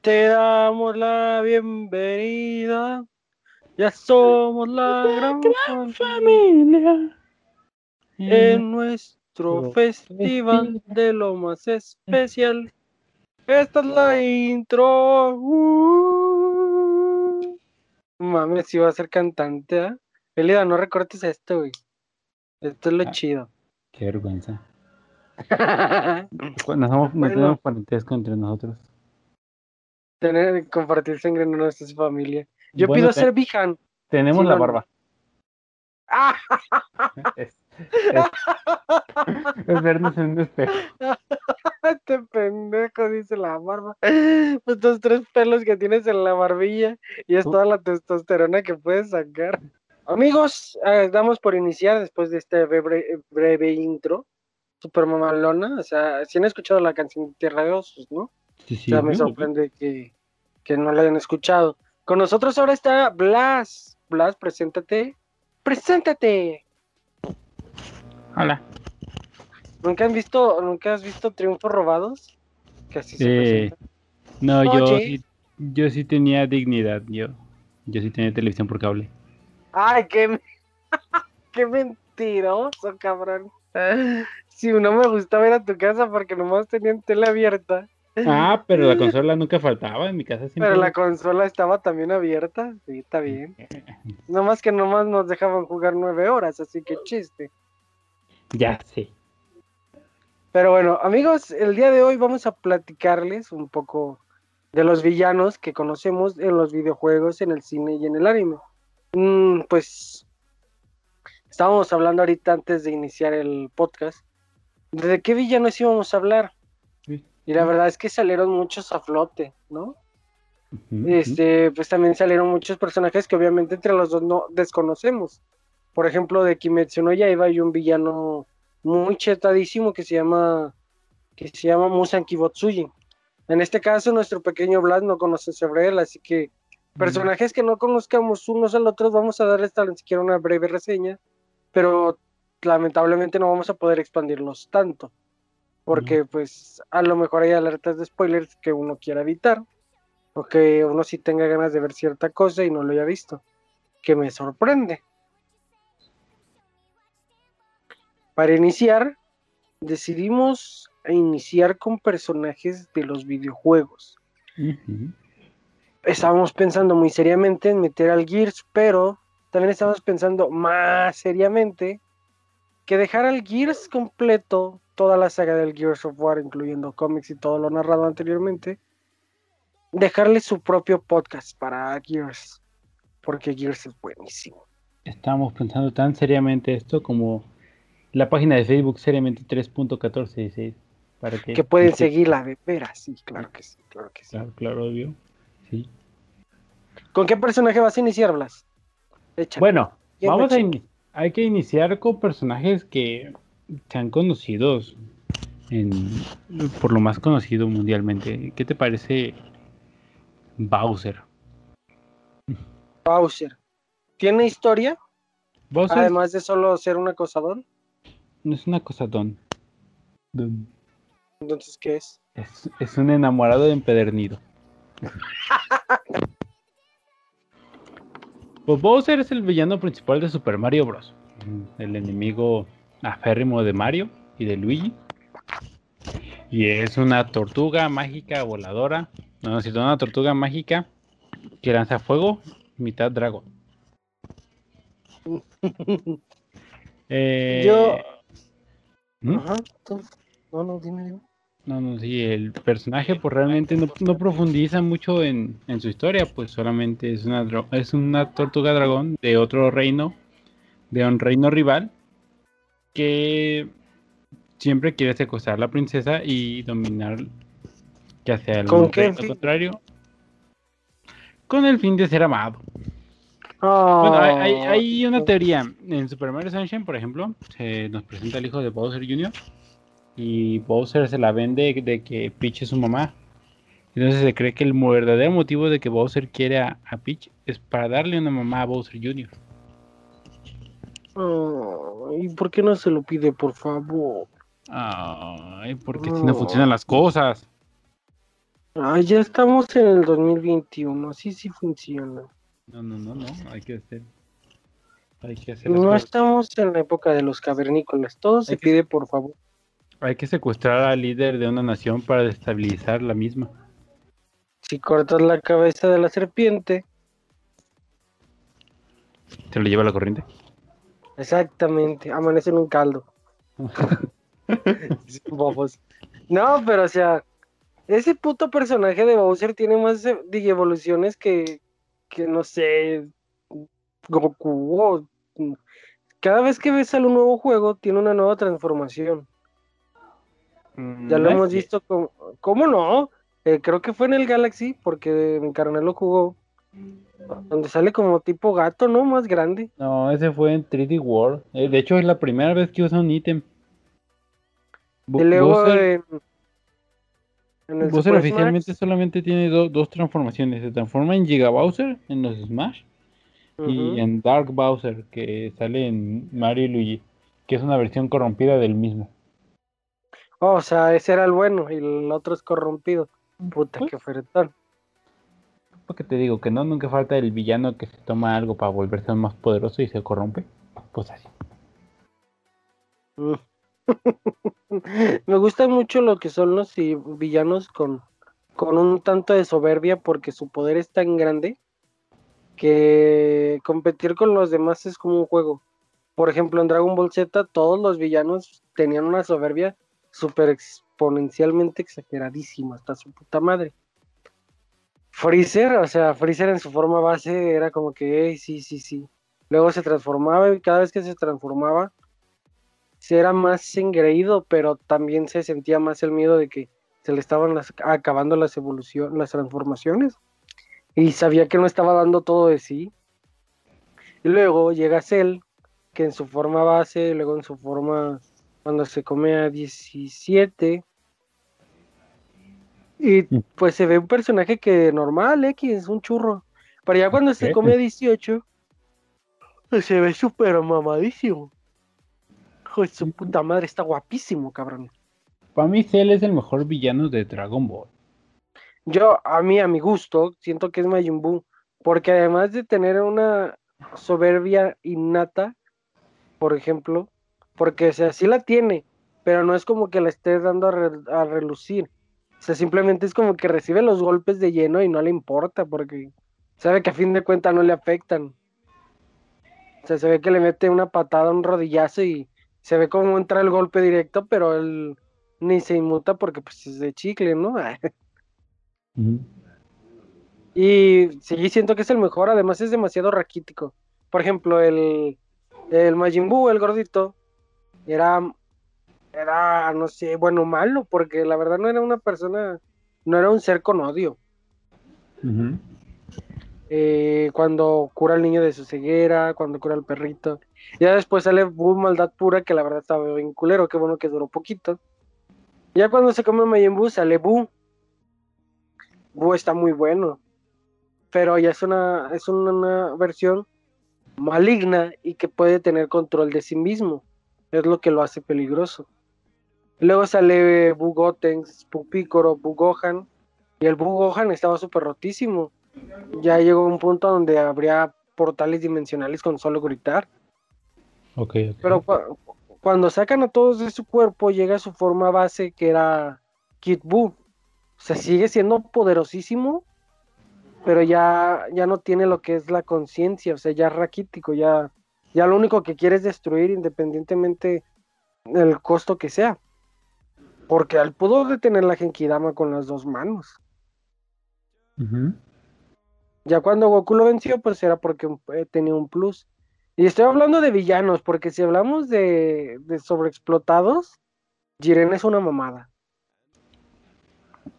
Te damos la bienvenida. Ya somos la gran, familia. En nuestro festival de lo más especial. Esta es la intro. Uh. Mames, si va a ser cantante, ¿eh? Elida, no recortes esto, güey. Esto es lo Ah. chido. Qué vergüenza. Nos, somos, nos Bueno. tenemos parentesco entre nosotros. Tener, compartir sangre en nuestra familia. Yo Bueno, pido te- ser Bijan. Tenemos la no, barba. ¡Ah! Es, es- es vernos en un espejo. Este pendejo dice la barba. Pues Estos tres pelos que tienes en la barbilla y es Tú- toda la testosterona que puedes sacar. Amigos, eh, damos por iniciar después de este breve, breve intro. Super mamalona. O sea, si han escuchado la canción de Tierra de Osos, ¿no? Sí, O sea, me sí, sorprende que, que no la hayan escuchado. Con nosotros ahora está Blas. Blas, preséntate. ¡Preséntate! Hola. ¿Nunca han visto, nunca has visto Triunfos Robados? Que así Eh. No, yo sí, yo sí tenía dignidad. Yo, yo sí tenía televisión por cable. Ay, qué, qué mentiroso, cabrón. Si no me gustaba ir a tu casa porque nomás tenían tele abierta, Ah, pero la consola nunca faltaba en mi casa siempre. pero la consola estaba también abierta. Sí, está bien. Nomás que nomás nos dejaban jugar nueve horas, así que chiste. Ya sé. Pero bueno, amigos, el día de hoy vamos a platicarles un poco de los villanos que conocemos en los videojuegos, en el cine y en el anime. Mm, pues estábamos hablando ahorita antes de iniciar el podcast. ¿De qué villanos íbamos a hablar? Y la verdad es que salieron muchos a flote, ¿no? Este, pues también salieron muchos personajes que obviamente entre los dos no desconocemos. Por ejemplo, de Kimetsu no Yaiba hay un villano muy chetadísimo que se llama que se llama Musan Kibotsuji. En este caso, nuestro pequeño Vlad no conoce sobre él, así que personajes que no conozcamos unos al otro, vamos a darles tan siquiera una breve reseña, pero lamentablemente no vamos a poder expandirlos tanto, porque pues a lo mejor hay alertas de spoilers que uno quiera evitar, o que uno sí tenga ganas de ver cierta cosa y no lo haya visto, que me sorprende. Para iniciar, decidimos iniciar con personajes de los videojuegos. Estábamos pensando muy seriamente en meter al Gears, pero también estábamos pensando más seriamente que dejar al Gears completo, toda la saga del Gears of War, incluyendo cómics y todo lo narrado anteriormente, dejarle su propio podcast para Gears, porque Gears es buenísimo. Estábamos pensando tan seriamente esto como la página de Facebook seriamente 3.1416 para que Que pueden seguirla de veras, sí, claro que sí, claro que sí. Claro, claro, obvio. Sí. ¿Con qué personaje vas a iniciar, Blas? Échale. Bueno, vamos a ini- hay que iniciar con personajes que sean conocidos en, por lo más conocido mundialmente. ¿Qué te parece Bowser? Bowser. ¿Tiene historia? Bowser Además de solo ser un acosador. no es una cosa don. don. Entonces, ¿qué es? Es, es un enamorado empedernido. Pues Bowser es el villano principal de Super Mario Bros. El enemigo aférrimo de Mario y de Luigi. Y es una tortuga mágica voladora. No, no una tortuga mágica que lanza fuego, mitad dragón. Eh, Yo. ¿Mm? Ajá, tú- No, no, dime, dime. No, no, sí, el personaje pues realmente no, no profundiza mucho en, en su historia, pues solamente es una, es una tortuga dragón de otro reino, de un reino rival, que siempre quiere secuestrar a la princesa y dominar ya sea el ¿Con qué reino fin? contrario, con el fin de ser amado. Ah, Bueno, hay, hay- hay una teoría. En Super Mario Sunshine, por ejemplo, se nos presenta el hijo de Bowser Jr. Y Bowser se la vende de que Peach es su mamá. Entonces se cree que el verdadero motivo de que Bowser quiere a, a Peach es para darle una mamá a Bowser Jr. Ah, ¿Y por qué no se lo pide, por favor? Ay, porque si no funcionan las cosas. Ay, ya estamos en el 2021, así sí funciona. No, no, no, no, hay que hacer. Hay que hacer. No estamos en la época de los cavernícolas, todo se pide por favor. Hay que secuestrar al líder de una nación para destabilizar la misma. Si cortas la cabeza de la serpiente, se lo lleva la corriente. Exactamente, amanece en un caldo. No, pero o sea, ese puto personaje de Bowser tiene más evoluciones que, que no sé, Goku. cada vez que ves un nuevo juego, tiene una nueva transformación. ya lo hemos visto como, ¿cómo no? Eh, creo que fue en el Galaxy, porque mi carnal lo jugó. Donde sale como tipo gato, ¿no? Más grande. No, ese fue en 3D World. Eh, de hecho, es la primera vez que usa un ítem. y luego Bowser oficialmente solamente tiene dos transformaciones. Se transforma en Giga Bowser en los Smash y en Dark Bowser que sale en Mario y Luigi, que es una versión corrompida del mismo. Oh, o sea, ese era el bueno y el otro es corrompido. Puta, pues, qué. Porque te digo que no, nunca falta el villano que se toma algo para volverse más poderoso y se corrompe. Pues así. Me gusta mucho lo que son los villanos con, con un tanto de soberbia porque su poder es tan grande que competir con los demás es como un juego. Por ejemplo, en Dragon Ball Z todos los villanos tenían una soberbia super exponencialmente exageradísima, hasta su puta madre. Freezer, o sea, Freezer en su forma base era como que, sí, sí, sí. Luego se transformaba y cada vez que se transformaba se era más engreído, pero también se sentía más el miedo de que se le estaban acabando las evoluciones, las transformaciones. Y sabía que no estaba dando todo de sí. Y luego llega Cell, que en su forma base, luego en su forma cuando se come a 17. Y mm. pues se ve un personaje que normal, X, es un churro. Pero ya cuando se come a 18, pues se ve súper mamadísimo su puta madre, está guapísimo, cabrón. Para mí, Cell es el mejor villano de Dragon Ball. Yo, a mí, a mi gusto, siento que es Majin Buu, porque además de tener una soberbia innata, por ejemplo, porque o sea, sí la tiene, pero no es como que la esté dando a, relucir. O sea, simplemente es como que recibe los golpes de lleno y no le importa, porque sabe que a fin de cuentas no le afectan. O sea, se ve que le mete una patada, un rodillazo y se ve como entra el golpe directo, pero él ni se inmuta porque pues es de chicle, ¿no? Y sí, siento que es el mejor, además es demasiado raquítico. Por ejemplo, el, el Majin Buu, el gordito, era, era, no sé, bueno, malo, porque la verdad no era una persona, no era un ser con odio. Eh, cuando cura al niño de su ceguera, cuando cura al perrito. Ya después sale Buu Maldad Pura, que la verdad estaba bien culero, qué bueno que duró poquito. Ya cuando se come Majin Buu sale Buu. Buu está muy bueno. Pero ya es una, es una versión maligna y que puede tener control de sí mismo. Es lo que lo hace peligroso. Luego sale Buu Gotenks, Buu Picoro, Buu Gohan. Y el Buu Gohan estaba súper rotísimo ya llegó un punto donde habría portales dimensionales con solo gritar. Okay, Pero cuando sacan a todos de su cuerpo, llega a su forma base que era Kid Buu. O sea, sigue siendo poderosísimo, pero ya, ya no tiene lo que es la conciencia, o sea, ya es raquítico, ya, ya lo único que quiere es destruir independientemente del costo que sea. Porque él pudo detener la Genkidama con las dos manos. Ya cuando Goku lo venció, pues era porque eh, tenía un plus. Y estoy hablando de villanos, porque si hablamos de, sobreexplotados, Jiren es una mamada.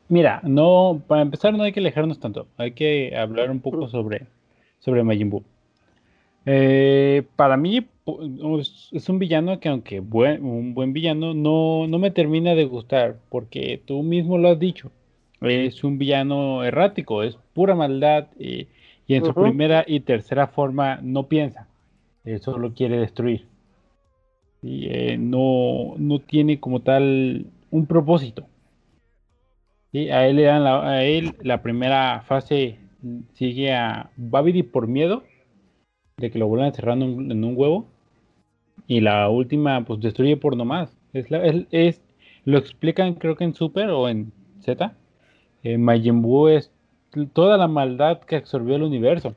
Mira, no, para empezar no hay que alejarnos tanto, hay que hablar un poco sobre, sobre Majin Buu. Eh, para mí es un villano que aunque un buen villano no, no me termina de gustar, porque tú mismo lo has dicho es un villano errático, es pura maldad y, en su primera y tercera forma no piensa, eso solo quiere destruir. Y eh, no, no tiene como tal un propósito. Y a él le dan la, a él la primera fase sigue a Babidi por miedo de que lo vuelvan encerrando en, en un huevo. Y la última, pues destruye por nomás. Es, la, es, es lo explican creo que en Super o en Z. Eh, Majin Buu es toda la maldad que absorbió el universo.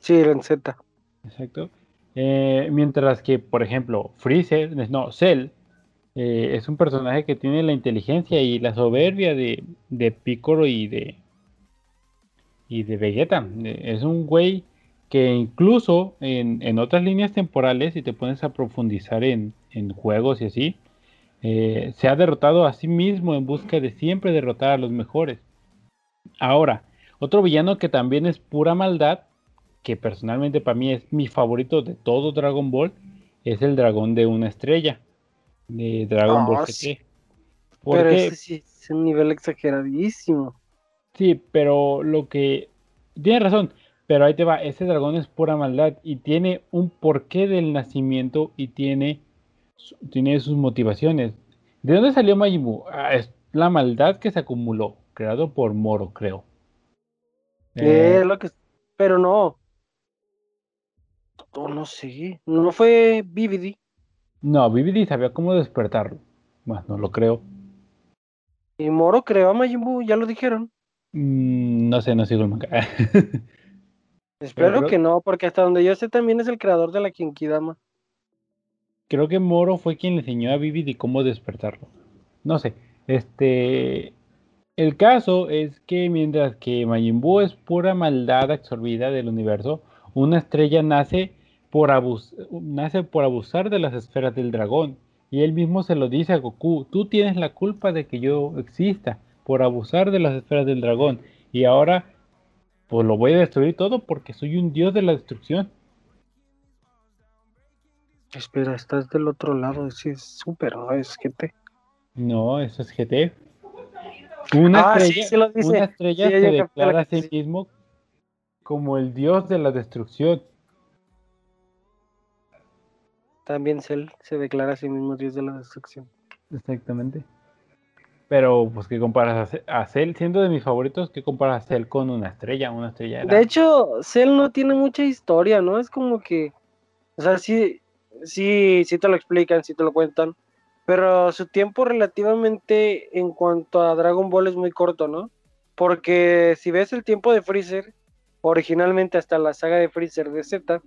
Sí, en Z. Exacto. Eh, mientras que, por ejemplo, Freezer, no, Cell, eh, es un personaje que tiene la inteligencia y la soberbia de, de Piccolo y de y de Vegeta. Es un güey que incluso en, en, otras líneas temporales, si te pones a profundizar en, en juegos y así, eh, se ha derrotado a sí mismo en busca de siempre derrotar a los mejores. Ahora, otro villano que también es pura maldad, que personalmente para mí es mi favorito de todo Dragon Ball, es el dragón de una estrella, de Dragon oh, Ball GT. Sí. Pero ese sí es un nivel exageradísimo. Sí, pero lo que... Tienes razón, pero ahí te va, ese dragón es pura maldad y tiene un porqué del nacimiento y tiene tiene sus motivaciones. ¿De dónde salió Majin Buu? Ah, es la maldad que se acumuló, creado por Moro, creo. Eh, lo que, pero no. No, no sé. No fue Vividi. No, Vividi sabía cómo despertarlo. Bueno, no lo creo. ¿Y Moro creó a Majin Buu? Ya lo dijeron. Mm, no sé, no sigo el manga. Espero que no, porque hasta donde yo sé también es el creador de la Kinkidama creo que Moro fue quien le enseñó a Vivi de cómo despertarlo. No sé. Este. El caso es que mientras que Majin Buu es pura maldad absorbida del universo, una estrella nace por, abus nace por abusar de las esferas del dragón. Y él mismo se lo dice a Goku, tú tienes la culpa de que yo exista por abusar de las esferas del dragón. Y ahora, pues lo voy a destruir todo porque soy un dios de la destrucción. Espera, estás del otro lado, sí es super, no es GT. No, eso es GT. Una ah, estrella, sí, sí lo dice. Una estrella Sí, se declara la a sí. mismo como el dios de la destrucción. También Cell se declara a sí mismo Dios de la destrucción. Exactamente. Pero, pues, ¿qué comparas a Ce- a Cell? Siendo de mis favoritos, ¿qué comparas a Cell con una estrella? Una estrella De hecho, Cell no tiene mucha historia, ¿no? Es como que, o sea, sí, sí, sí te lo explican, sí te lo cuentan, pero su tiempo relativamente en cuanto a Dragon Ball es muy corto, ¿no? Porque si ves el tiempo de Freezer, originalmente hasta la saga de Freezer de Z,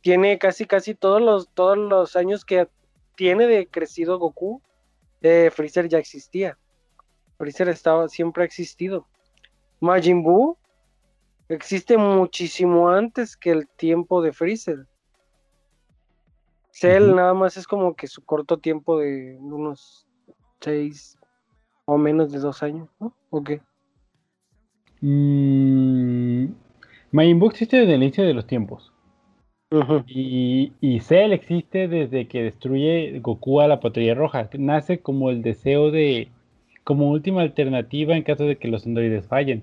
tiene casi casi todos los, todos los años que tiene de crecido Goku, eh, Freezer ya existía. Freezer estaba, siempre ha existido. Majin Buu existe muchísimo antes que el tiempo de Freezer. Cell nada más es como que su corto tiempo de unos seis o menos de dos años, ¿no? ¿O qué? Mm, Majin Buu existe desde el inicio de los tiempos. Y, Cell existe desde que destruye Goku a la patrulla roja. Nace como el deseo de. como última alternativa en caso de que los androides fallen.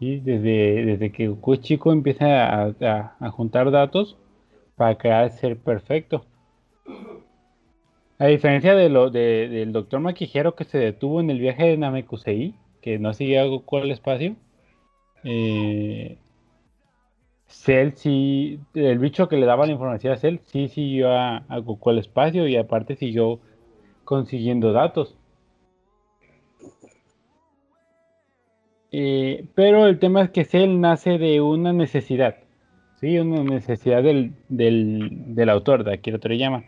Desde, desde que Goku es chico empieza a, juntar datos para crear ser perfecto. A diferencia de lo, de- del Doctor Maquijero que se detuvo en el viaje de Namekusei, que no seguía a Goku al espacio. eh, Cell sí, el bicho que le daba la información a Cell sí siguió a, a Goku al espacio y aparte siguió consiguiendo datos. Eh, pero el tema es que Cell nace de una necesidad, ¿sí? Una necesidad del, del, del autor, de Akira Toriyama.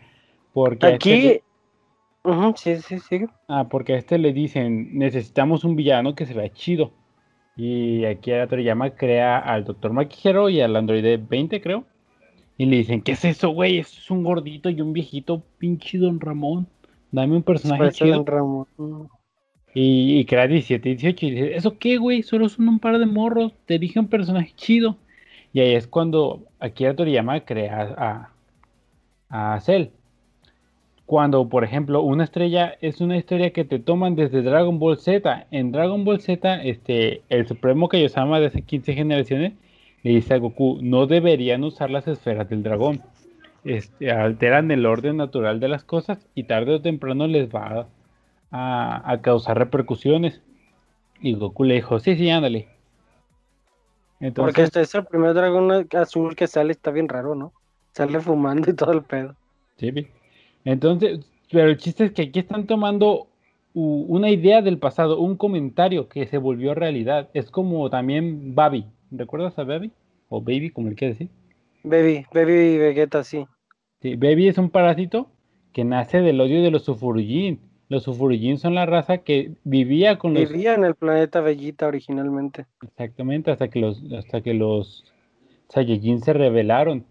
Porque este le- Aquí, ujú, sí, sí, sí. Ah, porque a este le dicen, necesitamos un villano que se vea chido. Y aquí a Toriyama crea al Dr. Maquijero y al androide 20, creo. Y le dicen, ¿qué es eso, güey? Eso es un gordito y un viejito, pinche Don Ramón. Dame un personaje chido. Don Ramón. Y, y crea 17, 18 y dice, ¿eso qué, güey? Solo son un par de morros. Te dije un personaje chido. Y ahí es cuando Akira Toriyama crea a, a Cell. Cuando, por ejemplo, una estrella es una historia que te toman desde Dragon Ball Z. En Dragon Ball Z, este, el Supremo Kaiosama de hace 15 generaciones le dice a Goku, no deberían usar las esferas del dragón. Este, alteran el orden natural de las cosas y tarde o temprano les va a, a causar repercusiones. Y Goku le dijo, sí, sí, ándale. Porque este es el primer dragón azul que sale, está bien raro, ¿no? Sale fumando y todo el pedo. Sí, entonces, pero el chiste es que aquí están tomando una idea del pasado, un comentario que se volvió realidad. Es como también Babi. ¿Recuerdas a Baby? O Baby, como le quieres decir. Baby, Baby y Vegeta, sí. Sí, Baby es un parásito que nace del odio de los Sufurujin. Los Sufurujin son la raza que vivía con los... Vivía en el planeta Bellita originalmente. Exactamente, hasta que los, hasta que los Saiyajin se rebelaron.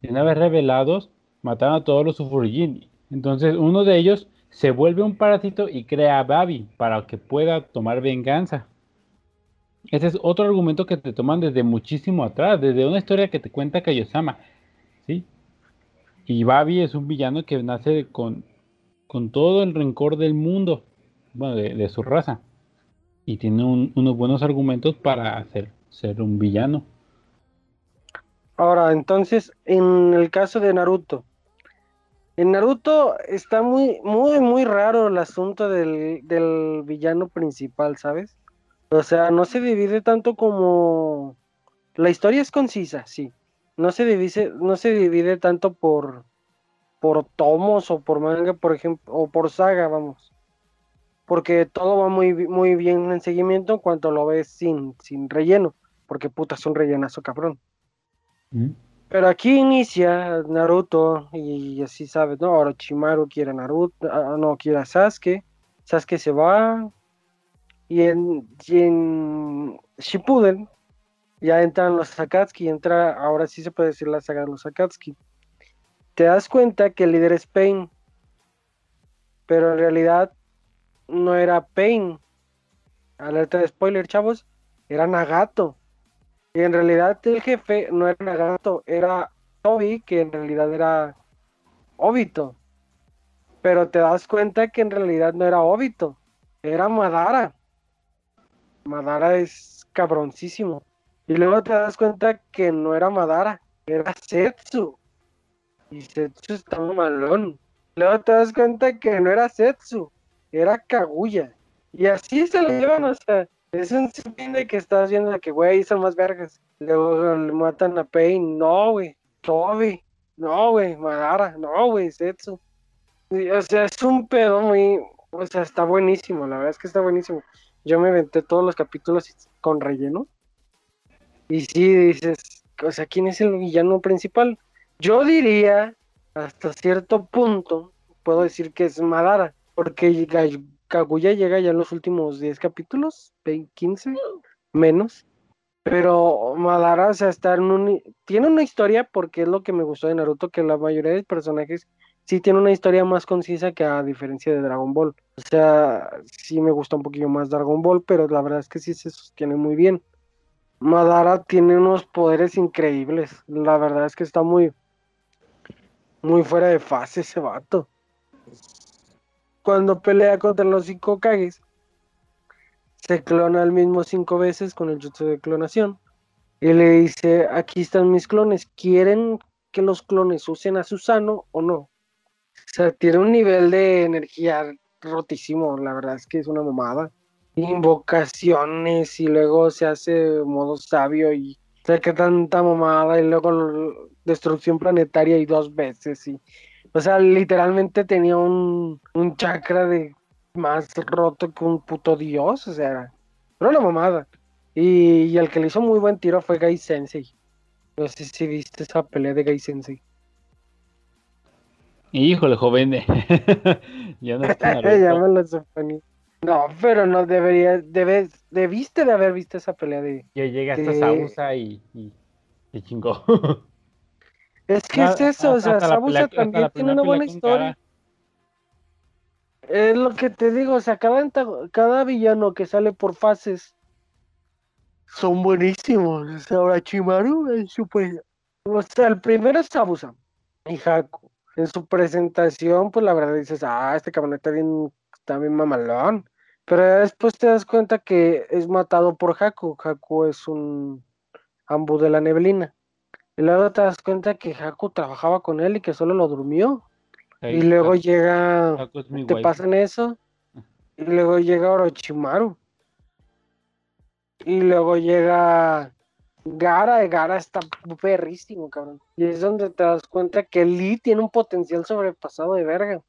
Y una vez revelados, mataron a todos los Sufurujin. Entonces uno de ellos se vuelve un parásito y crea a Babi para que pueda tomar venganza. Ese es otro argumento que te toman desde muchísimo atrás, desde una historia que te cuenta Kaiosama. ¿sí? Y Babi es un villano que nace con, con todo el rencor del mundo, bueno, de, su raza. Y tiene unos buenos argumentos para hacer, ser un villano. Ahora, entonces, en el caso de Naruto, en Naruto está muy, muy, muy raro el asunto del, del villano principal, ¿sabes? O sea, no se divide tanto como... La historia es concisa, sí. No se divide, no se divide tanto por, por tomos o por manga, por ejemplo, o por saga, vamos. Porque todo va muy, muy bien en seguimiento en cuanto lo ves sin, sin relleno. Porque puta, es un rellenazo cabrón. Mm. Pero aquí inicia Naruto y así sabes, ¿no? Orochimaru quiere a Naruto, ah, no quiere a Sasuke. Sasuke se va. Y en, y en Shippuden ya entran los Akatsuki, entra, ahora sí se puede decir la saga de los Akatsuki te das cuenta que el líder es Pain, pero en realidad no era Pain. Alerta de spoiler, chavos, era Nagato. Y en realidad el jefe no era Nagato, era Toby, que en realidad era Obito. Pero te das cuenta que en realidad no era Obito, era Madara. Madara es cabroncísimo. Y luego te das cuenta que no era Madara, era Setsu. Y Setsu estaba malón. Luego te das cuenta que no era Setsu, era Kaguya. Y así se lo llevan, o sea, es un fin de que estás viendo que, güey, son más vergas. Luego le matan a Pain, no, güey. Toby, no, güey. Madara, no, güey, Setsu. o sea, es un pedo muy, o sea, está buenísimo, la verdad es que está buenísimo. Yo me inventé todos los capítulos con relleno. Y sí, dices, o sea, ¿quién es el villano principal? Yo diría, hasta cierto punto, puedo decir que es Madara, porque Kaguya llega ya en los últimos 10 capítulos, 15, menos. Pero Madara, o sea, está en un... Tiene una historia, porque es lo que me gustó de Naruto, que la mayoría de personajes sí tiene una historia más concisa que a diferencia de Dragon Ball. O sea, sí me gusta un poquillo más Dragon Ball, pero la verdad es que sí se sostiene muy bien. Madara tiene unos poderes increíbles. La verdad es que está muy, muy fuera de fase ese vato. Cuando pelea contra los cinco Kages, se clona al mismo cinco veces con el jutsu de clonación. Y le dice, aquí están mis clones, ¿quieren que los clones usen a Susano o no? O sea, tiene un nivel de energía rotísimo, la verdad es que es una mamada. Invocaciones y luego se hace modo sabio y que tanta mamada y luego destrucción planetaria y dos veces y o sea literalmente tenía un, un chakra de más roto que un puto dios o sea era, una mamada. Y, el que le hizo muy buen tiro fue Gai Sensei. No sé si viste esa pelea de Gai Sensei. Híjole joven. Ya no está ya me lo suponía. No, pero no debería, debes, debiste de haber visto esa pelea de. Ya llega hasta Sabusa y, y, chingó. Es que es eso, o sea, Sabusa también tiene una buena historia. Es lo que te digo, o sea, cada, cada villano que sale por fases son buenísimos. O sea, ahora Chimaru es super. O sea, el primero es Sabusa y Haku. En su presentación, pues la verdad dices, ah, este cabrón está bien, está bien mamalón. Pero después te das cuenta que es matado por Haku. Haku es un ambu de la neblina. Y luego te das cuenta que Haku trabajaba con él y que solo lo durmió. y luego llega, te pasan eso. Y luego llega Orochimaru. Y luego llega Gara, Gara está perrísimo, cabrón. Y es donde te das cuenta que Lee tiene un potencial sobrepasado de verga.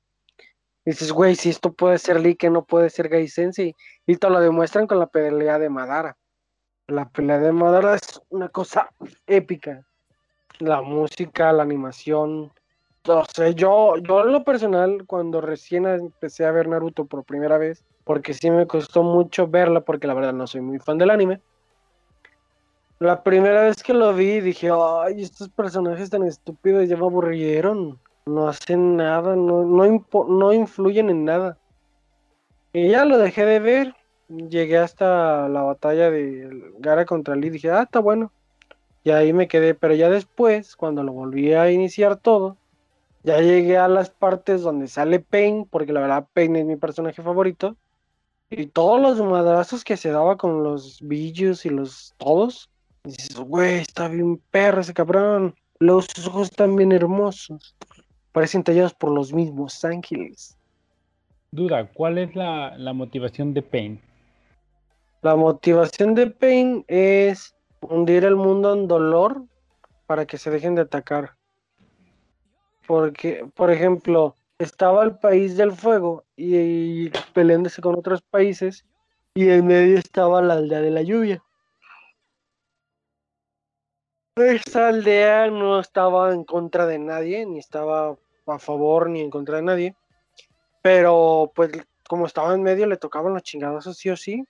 Y dices, güey, si esto puede ser Lee, que no puede ser Gai Sensei. Y te lo demuestran con la pelea de Madara. La pelea de Madara es una cosa épica. La música, la animación. No sé, yo, yo en lo personal, cuando recién empecé a ver Naruto por primera vez, porque sí me costó mucho verla, porque la verdad no soy muy fan del anime. La primera vez que lo vi dije, ay, estos personajes tan estúpidos ya me aburrieron. No hacen nada, no, no, no influyen en nada. Y ya lo dejé de ver. Llegué hasta la batalla de Gara contra Lee. Dije, ah, está bueno. Y ahí me quedé. Pero ya después, cuando lo volví a iniciar todo, ya llegué a las partes donde sale Pain, porque la verdad Pain es mi personaje favorito. Y todos los madrazos que se daba con los billos y los todos. dices, güey, está bien perro ese cabrón. Los ojos están bien hermosos. Parecen tallados por los mismos ángeles. Duda, ¿cuál es la, motivación de Pain? La motivación de Pain es hundir el mundo en dolor para que se dejen de atacar. Porque, por ejemplo, estaba el país del fuego y, peleándose con otros países y en medio estaba la aldea de la lluvia. Esta aldea no estaba en contra de nadie, ni estaba a favor ni en contra de nadie, pero pues como estaba en medio le tocaban los chingadazos sí o sí.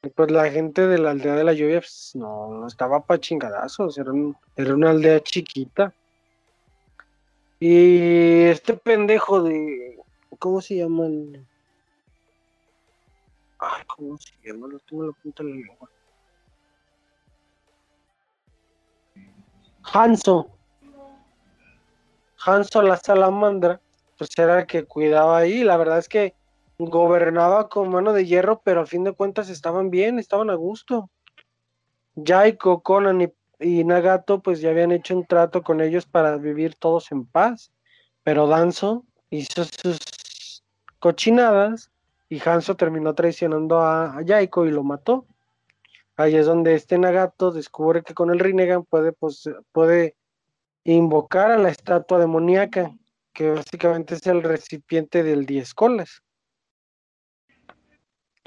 Pues la gente de la aldea de la lluvia pues, no, no estaba para chingadazos, era, era una aldea chiquita. Y este pendejo de. ¿Cómo se llaman? Ay, ¿cómo se llama? Lo tengo la punta de la lengua. Hanso. Hanso la salamandra, pues era el que cuidaba ahí. La verdad es que gobernaba con mano de hierro, pero a fin de cuentas estaban bien, estaban a gusto. Jaiko, Conan y Nagato pues ya habían hecho un trato con ellos para vivir todos en paz, pero Danzo hizo sus cochinadas y Hanzo terminó traicionando a, Yaiko y lo mató. Ahí es donde este Nagato descubre que con el Rinnegan puede, pues, puede invocar a la estatua demoníaca, que básicamente es el recipiente del Diez Colas.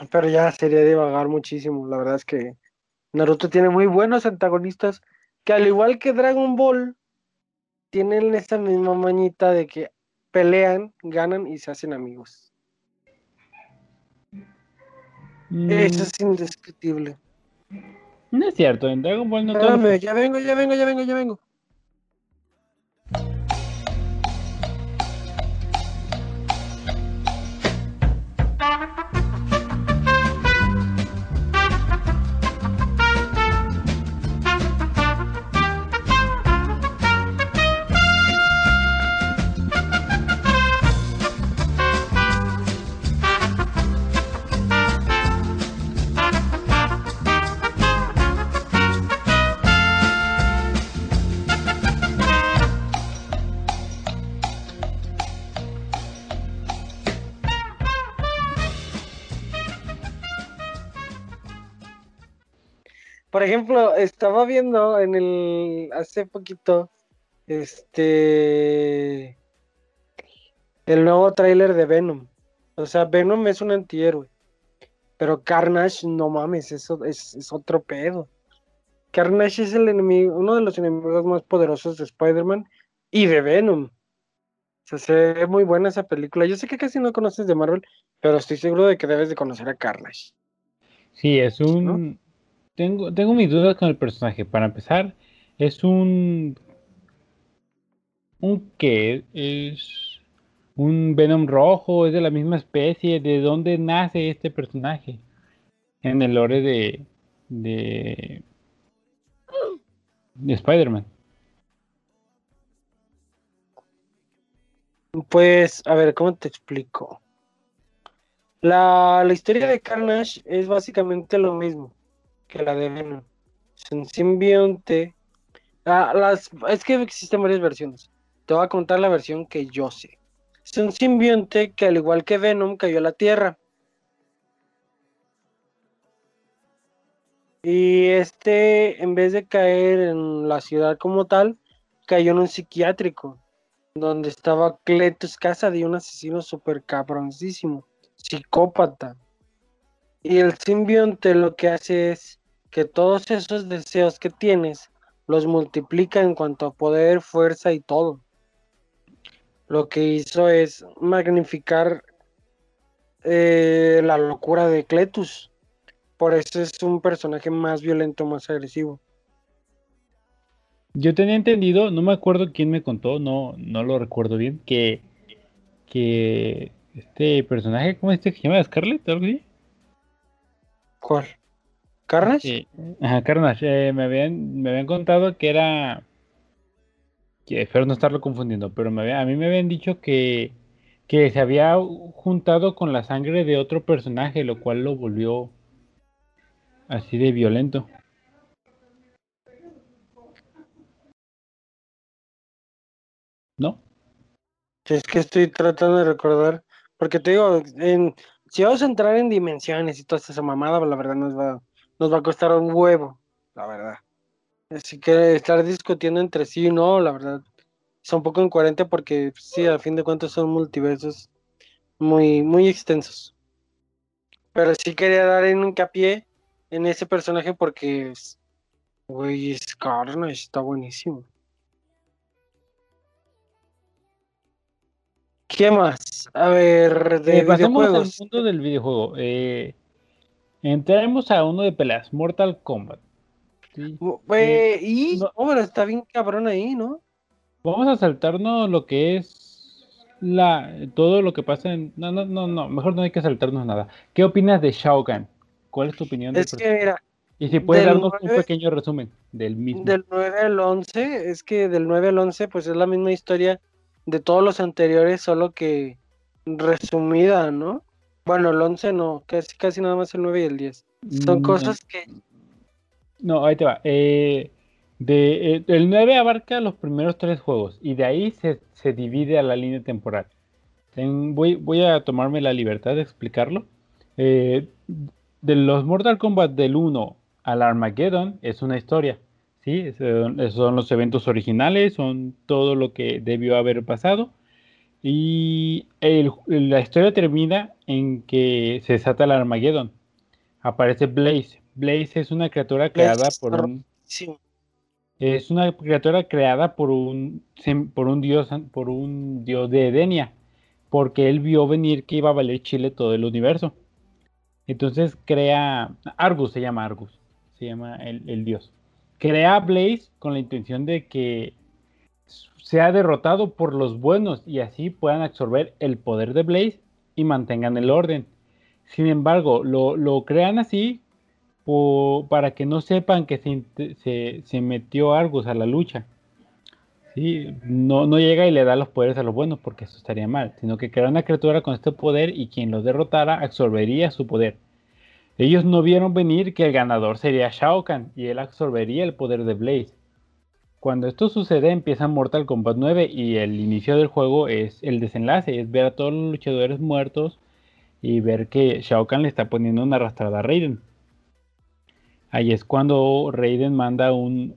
Pero ya sería divagar muchísimo, la verdad es que Naruto tiene muy buenos antagonistas que al igual que Dragon Ball, tienen esa misma mañita de que pelean, ganan y se hacen amigos. Mm. Eso es indescriptible. No es cierto, en Dragon Ball no Espérame, ya vengo, ya vengo, ya vengo, ya vengo. Por ejemplo, estaba viendo en el hace poquito este el nuevo tráiler de Venom. O sea, Venom es un antihéroe. Pero Carnage, no mames, eso es, es otro pedo. Carnage es el enemigo, uno de los enemigos más poderosos de Spider-Man y de Venom. O sea, se ve muy buena esa película. Yo sé que casi no conoces de Marvel, pero estoy seguro de que debes de conocer a Carnage. Sí, es un, tengo, tengo mis dudas con el personaje. Para empezar, es un. ¿Un qué? ¿Es un Venom rojo? ¿Es de la misma especie? ¿De dónde nace este personaje? En el lore de. de. de Spider-Man. Pues, a ver, ¿cómo te explico? La, la historia de Carnage es básicamente lo mismo que la de Venom. Es un simbionte. Ah, las, es que existen varias versiones. Te voy a contar la versión que yo sé. Es un simbionte que al igual que Venom cayó a la Tierra. Y este, en vez de caer en la ciudad como tal, cayó en un psiquiátrico, donde estaba Cletus, casa de un asesino súper cabroncísimo, psicópata. Y el simbionte lo que hace es que todos esos deseos que tienes los multiplica en cuanto a poder, fuerza y todo. Lo que hizo es magnificar eh, la locura de Cletus. Por eso es un personaje más violento, más agresivo. Yo tenía entendido, no me acuerdo quién me contó, no, no lo recuerdo bien, que, que este personaje, ¿cómo es este que se llama? ¿Scarlett? ¿Algo así? ¿Cuál? ¿Carnage? Ajá, Carnage. Eh, me, habían, me habían contado que era. Que espero no estarlo confundiendo, pero me había- a mí me habían dicho que, que se había juntado con la sangre de otro personaje, lo cual lo volvió así de violento. ¿No? Es que estoy tratando de recordar, porque te digo, en, si vamos a entrar en dimensiones y toda esa mamada, la verdad nos va, nos va a costar un huevo, la verdad. Así que estar discutiendo entre sí, no, la verdad, es un poco incoherente porque pues, sí, a fin de cuentas son multiversos muy, muy extensos. Pero sí quería dar en hincapié en ese personaje porque, es- güey, es Carnage, está buenísimo. ¿Qué más? A ver, de Eh, pasemos al videojuegos. mundo del videojuego. Eh, entraremos a uno de peleas, Mortal Kombat. ¿sí? Güey, y no- oh, pero está bien cabrón ahí, ¿no? Vamos a saltarnos lo que es la todo lo que pasa en. No, no, no, no, mejor no hay que saltarnos nada. ¿Qué opinas de Shao Kahn? ¿Cuál es tu opinión Es que mira, Y si puedes darnos un pequeño resumen del mismo. del 9 al 11, es que del 9 al 11 pues es la misma historia de todos los anteriores, solo que resumida, ¿no? Bueno, el 11 no, casi, casi nada más el 9 y el 10. Son Mm, cosas que... No, ahí te va. Eh, de, eh, el 9 abarca los primeros tres juegos y de ahí se, se divide a la línea temporal. Ten- voy, voy a tomarme la libertad de explicarlo. Eh, de los Mortal Kombat del 1 al Armageddon es una historia. ¿sí? Esos son los eventos originales, son todo lo que debió haber pasado. Y el- la historia termina en que se desata el Armageddon. Aparece Blaze. Blaze es una criatura creada por un, Sí, es una criatura creada por un, por un dios, por un dios de Edenia, porque él vio venir que iba a valer Chile todo el universo. Entonces crea, Argus se llama Argus, se llama el, el dios. Crea a Blaze con la intención de que sea derrotado por los buenos y así puedan absorber el poder de Blaze y mantengan el orden. Sin embargo, lo, lo crean así para que no sepan que se, se- se metió Argus a la lucha. Sí, no, no llega y le da los poderes a los buenos porque eso estaría mal, sino que crea una criatura con este poder y quien los derrotara absorbería su poder. Ellos no vieron venir que el ganador sería Shao Kahn y él absorbería el poder de Blaze. Cuando esto sucede empieza Mortal Kombat 9 y el inicio del juego es el desenlace, es ver a todos los luchadores muertos y ver que Shao Kahn le está poniendo una arrastrada a Raiden. Ahí es cuando Raiden manda una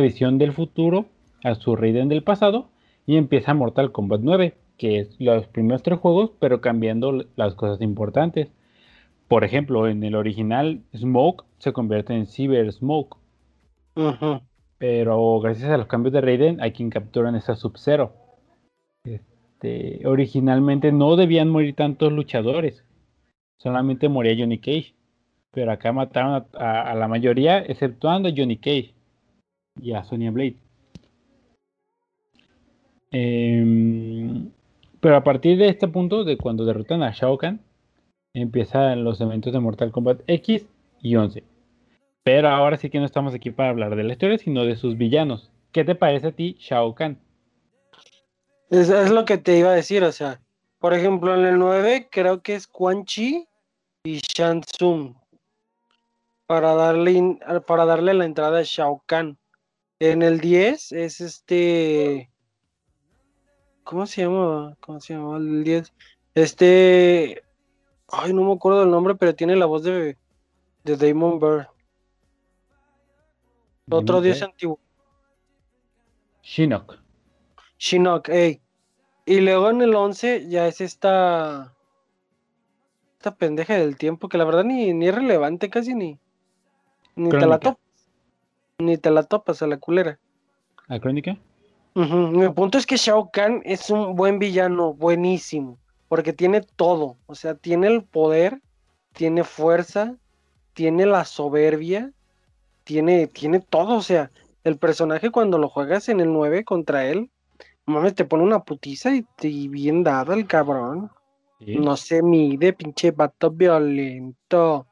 visión del futuro a su Raiden del pasado y empieza Mortal Kombat 9, que es los primeros tres juegos, pero cambiando las cosas importantes. Por ejemplo, en el original, Smoke se convierte en Cyber Smoke, pero gracias a los cambios de Raiden hay quien capturan esa Sub-Zero. Este, originalmente no debían morir tantos luchadores, solamente moría Johnny Cage. Pero acá mataron a, la mayoría, exceptuando a Johnny Cage y a Sonya Blade. Em, pero a partir de este punto, de cuando derrotan a Shao Kahn, empiezan los eventos de Mortal Kombat X y 11. Pero ahora sí que no estamos aquí para hablar de la historia, sino de sus villanos. ¿Qué te parece a ti, Shao Kahn? Es, lo que te iba a decir, o sea, por ejemplo, en el 9 creo que es Quan Chi y Shang Tsung para darle, para darle la entrada a Shao Kahn. En el 10 es este... ¿Cómo se llama? ¿Cómo se llama el 10? Este... Ay, no me acuerdo del nombre, pero tiene la voz de... de Damon Bird. Otro dios antiguo. Shinnok. Shinnok, ey. Y luego en el 11 ya es esta. Esta pendeja del tiempo que la verdad ni, ni es relevante casi ni. Ni te la topas. Ni te la topas a la culera. ¿La crónica? Mi punto es que Shao Kahn es un buen villano, buenísimo. Porque tiene todo. O sea, tiene el poder, tiene fuerza, tiene la soberbia, tiene, tiene todo. O sea, el personaje cuando lo juegas en el 9 contra él, mames, te pone una putiza y, te, bien dada el cabrón. No se mide, pinche vato violento.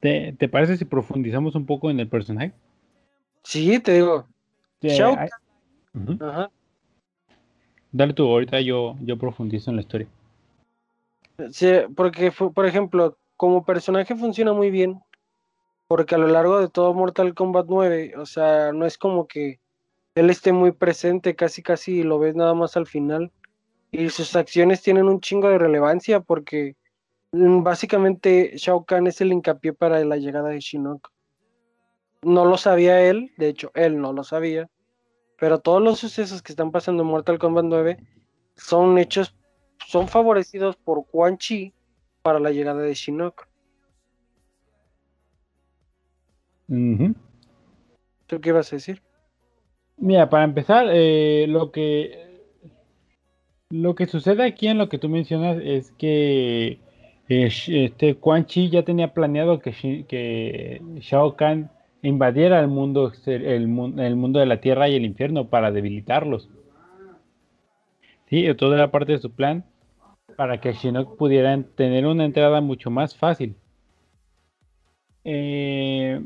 ¿Te, parece si profundizamos un poco en el personaje? Sí, te digo. Dale tú, ahorita yo, yo profundizo en la historia. Sí, porque, por ejemplo, como personaje funciona muy bien. Porque a lo largo de todo Mortal Kombat 9, o sea, no es como que él esté muy presente, casi casi lo ves nada más al final. Y sus acciones tienen un chingo de relevancia porque mm, básicamente Shao Kahn es el hincapié para la llegada de Shinnok. No lo sabía él, de hecho, él no lo sabía. Pero todos los sucesos que están pasando en Mortal Kombat 9 son hechos, son favorecidos por Quan Chi para la llegada de Shinnok. ¿Tú qué ibas a decir? Mira, para empezar, eh, lo que lo que sucede aquí en lo que tú mencionas es que eh, este Quan Chi ya tenía planeado que, que Shao Kahn invadiera el mundo, el, el, mundo de la tierra y el infierno para debilitarlos. Sí, todo era parte de su plan para que Shinnok pudiera tener una entrada mucho más fácil. Eh,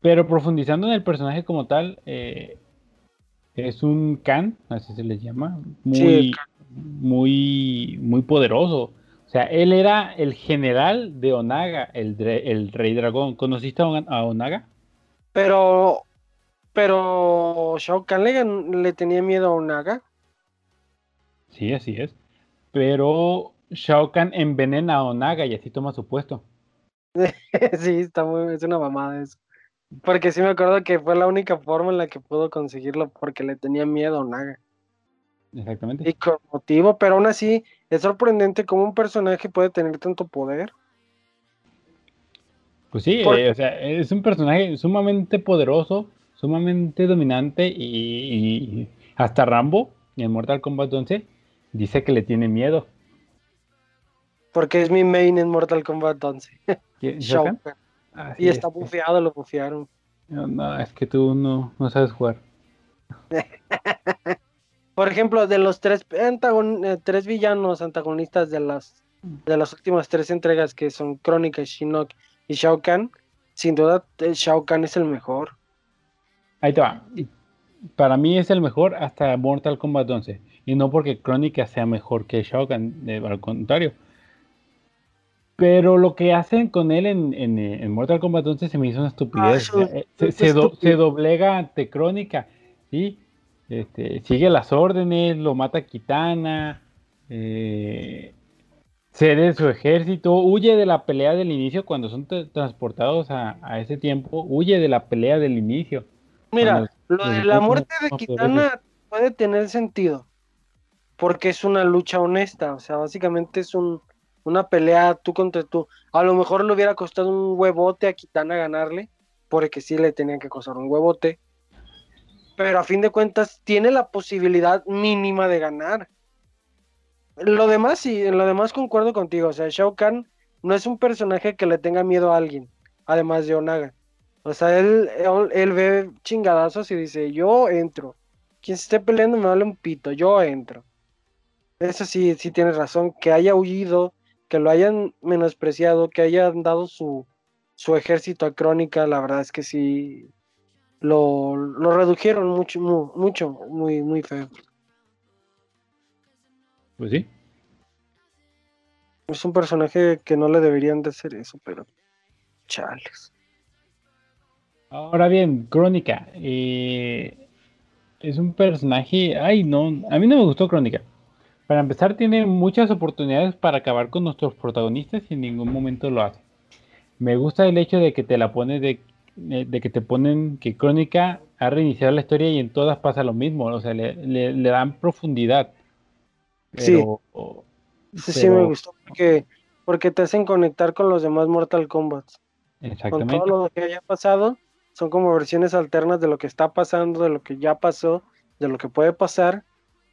pero profundizando en el personaje como tal, eh, es un Khan, así se le llama, muy, muy, muy poderoso. O sea, él era el general de Onaga, el, el rey dragón. ¿Conociste a Onaga? Pero, pero Shao Kahn le, tenía miedo a Onaga. Sí, así es. Pero Shao Kahn envenena a Onaga y así toma su puesto. sí, está muy, es una mamada eso. Porque sí me acuerdo que fue la única forma en la que pudo conseguirlo porque le tenía miedo a Onaga. Exactamente. Y con motivo, pero aún así es sorprendente cómo un personaje puede tener tanto poder. Pues sí, eh, o sea, es un personaje sumamente poderoso, sumamente dominante y, hasta Rambo en Mortal Kombat 11 dice que le tiene miedo. Porque es mi main en Mortal Kombat 11. y está bufeado, lo bufearon. No, es que tú no, no sabes jugar. Por ejemplo, de los tres, eh, tres villanos antagonistas de las, de las últimas tres entregas que son Crónica, Shinnok y Shao Kahn, sin duda eh, Shao Kahn es el mejor. Ahí te va. Para mí es el mejor hasta Mortal Kombat 11. Y no porque Crónica sea mejor que Shao Kahn, al contrario. Pero lo que hacen con él en, en, Mortal Kombat 11 se me hizo una estupidez. Ah, eh, se, se, doblega ante Crónica. ¿sí? Este, sigue las órdenes, lo mata Kitana, eh, cede su ejército, huye de la pelea del inicio cuando son transportados a, ese tiempo, huye de la pelea del inicio. Mira, lo de la muerte de Kitana puede tener sentido, porque es una lucha honesta, o sea, básicamente es un, una pelea tú contra tú. A lo mejor le hubiera costado un huevote a Kitana ganarle, porque sí le tenían que costar un huevote, pero a fin de cuentas tiene la posibilidad mínima de ganar. Lo demás sí, en lo demás concuerdo contigo, o sea, Shao Kahn no es un personaje que le tenga miedo a alguien, además de Onaga. O sea, él, él, ve chingadazos y dice, yo entro. Quien se esté peleando me vale un pito, yo entro. Eso sí, sí tienes razón, que haya huido, que lo hayan menospreciado, que hayan dado su, su ejército a Crónica, la verdad es que sí, lo, redujeron mucho, mucho, muy, muy feo. Pues sí. Es un personaje que no le deberían de hacer eso, pero chales. Ahora bien, Crónica. Eh, es un personaje. Ay, no. A mí no me gustó Crónica. Para empezar, tiene muchas oportunidades para acabar con nuestros protagonistas y en ningún momento lo hace. me gusta el hecho de que te la pones de, eh, de que te ponen que Crónica ha reiniciado la historia y en todas pasa lo mismo, o sea, le, le, dan profundidad. Pero, sí, sí, me gustó porque, porque te hacen conectar con los demás Mortal Kombat. Exactamente. Con todo lo que haya pasado, son como versiones alternas de lo que está pasando, de lo que ya pasó, de lo que puede pasar,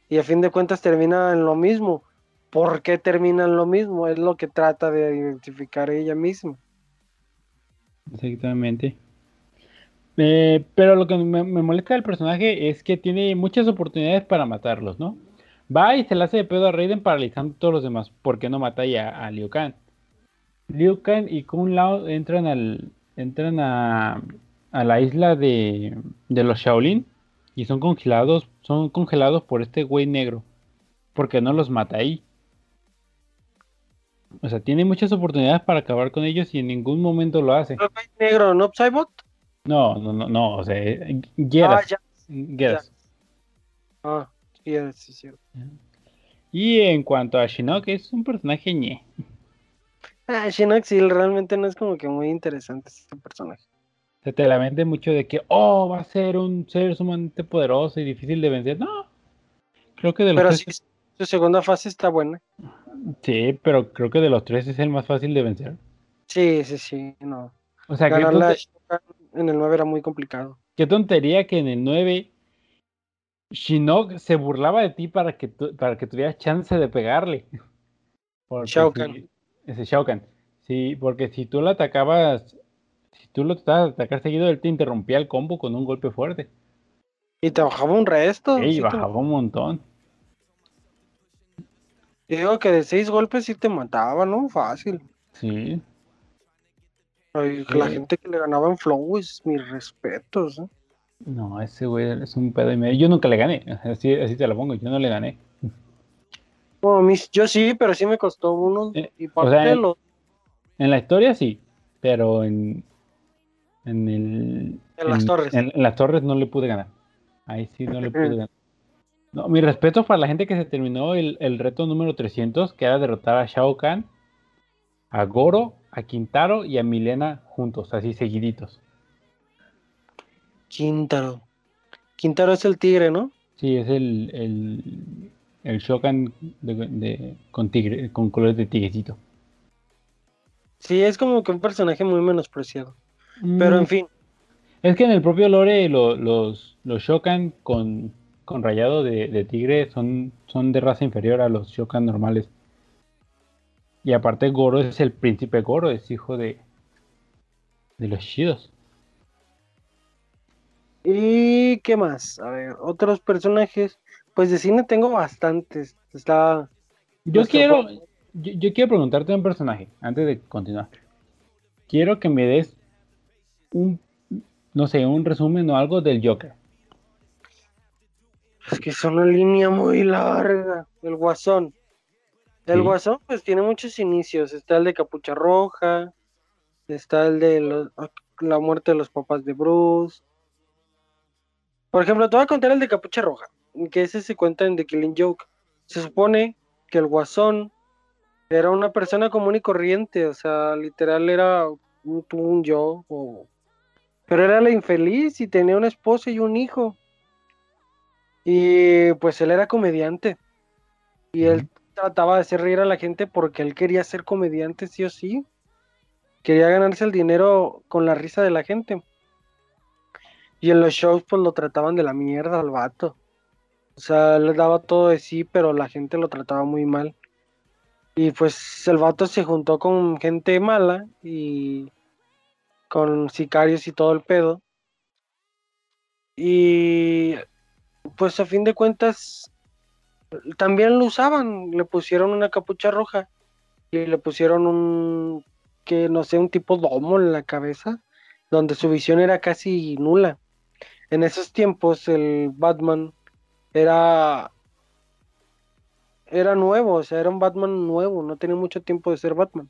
y a fin de cuentas termina en lo mismo. ¿Por qué termina en lo mismo? Es lo que trata de identificar ella misma. Exactamente. Eh, pero lo que me, molesta del personaje es que tiene muchas oportunidades para matarlos, ¿no? Va y se le hace de pedo a Raiden paralizando a todos los demás. ¿Por qué no mata ya a Liu Kang? Liu Kang y Kung Lao entran al entran a, a la isla de, de los Shaolin y son congelados, son congelados por este güey negro. Porque no los mata ahí. O sea, tiene muchas oportunidades para acabar con ellos y en ningún momento lo hace. ¿El güey negro, no Psybot? No, no, no, no, o sea, Geras. Ah, ya. Ah, Geras, sí, cierto. Y en cuanto a Shinnok, es un personaje ñe. Ah, Shinnok sí, realmente no es como que muy interesante este personaje. Se te lamenta mucho de que, oh, va a ser un ser sumamente poderoso y difícil de vencer. No, creo que de los Pero sí, su segunda fase está buena. Sí, pero creo que de los tres es el más fácil de vencer. Sí, sí, sí, no. O sea, Ganarla en el 9 era muy complicado. Qué tontería que en el 9 Shinnok se burlaba de ti para que, para que tuvieras chance de pegarle. Shao Kahn. ese Shao Kahn. Sí, porque si tú lo atacabas, tú lo tratabas de atacar seguido, él te interrumpía el combo con un golpe fuerte. Y te bajaba un resto. Sí, bajaba un montón. Y digo que de seis golpes sí te mataba, ¿no? Fácil. Sí. la gente que le ganaba en Flow es mis respetos. ¿eh? No, ese güey es un pedo y medio. Yo nunca le gané, así, así te lo pongo, yo no le gané. yo sí, pero sí me costó uno. Eh, y en, la historia sí, pero en, en el. En las torres. En, las torres no le pude ganar. Ahí sí no le pude ganar. No, mi respeto para la gente que se terminó el, reto número 300, que era derrotar a Shao Kahn, a Goro, a Quintaro y a Milena juntos, así seguiditos. Quintaro. Quintaro es el tigre, ¿no? Sí, es el, el, el Shokan de, con, tigre, con colores de tigrecito. Sí, es como que un personaje muy menospreciado. Pero en mm. fin. Es que en el propio lore los, los Shokan con con rayado de, tigre son, son de raza inferior a los Shokan normales. Y aparte Goro es el príncipe Goro, es hijo de, de los Shidos. ¿Y qué más? A ver, otros personajes. Pues de cine tengo bastantes. Está. Yo quiero. Yo, quiero preguntarte un personaje antes de continuar. Quiero que me des un. No sé, un resumen o algo del Joker. Es que es una línea muy larga. El Guasón. El Guasón, pues tiene muchos inicios. Está el de Capucha Roja. Está el de la muerte de los papás de Bruce. Por ejemplo, te voy a contar el de Capucha Roja. Que ese se cuenta en The Killing Joke. Se supone que el Guasón era una persona común y corriente. O sea, literal era un, un yo. Pero era la infeliz y tenía una esposa y un hijo. Y pues él era comediante. Y él trataba de hacer reír a la gente porque él quería ser comediante sí o sí. Quería ganarse el dinero con la risa de la gente. Y en los shows pues lo trataban de la mierda al vato. O sea, él daba todo de sí, pero la gente lo trataba muy mal. Y pues el vato se juntó con gente mala y con sicarios y todo el pedo. Y pues a fin de cuentas también lo usaban, le pusieron una capucha roja y le pusieron un que no sé, un tipo domo en la cabeza, donde su visión era casi nula. En esos tiempos el Batman era era nuevo, o sea, era un Batman nuevo, no tenía mucho tiempo de ser Batman.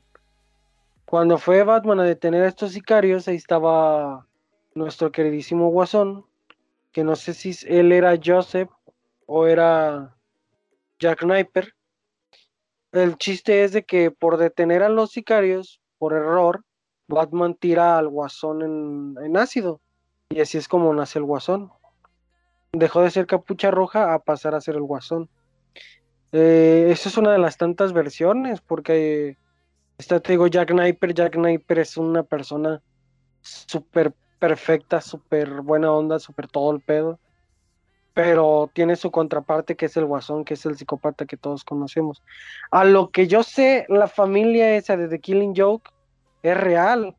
Cuando fue Batman a detener a estos sicarios, ahí estaba nuestro queridísimo Guasón, que no sé si él era Joseph o era Jack Kniper. El chiste es de que por detener a los sicarios, por error, Batman tira al guasón en, ácido. Y así es como nace el guasón. Dejó de ser capucha roja a pasar a ser el guasón. Eh, esa es una de las tantas versiones, porque esta te digo, Jack Sniper, Jack Sniper es una persona súper perfecta, súper buena onda, súper todo el pedo. Pero tiene su contraparte que es el guasón, que es el psicópata que todos conocemos. A lo que yo sé, la familia esa de The Killing Joke es real.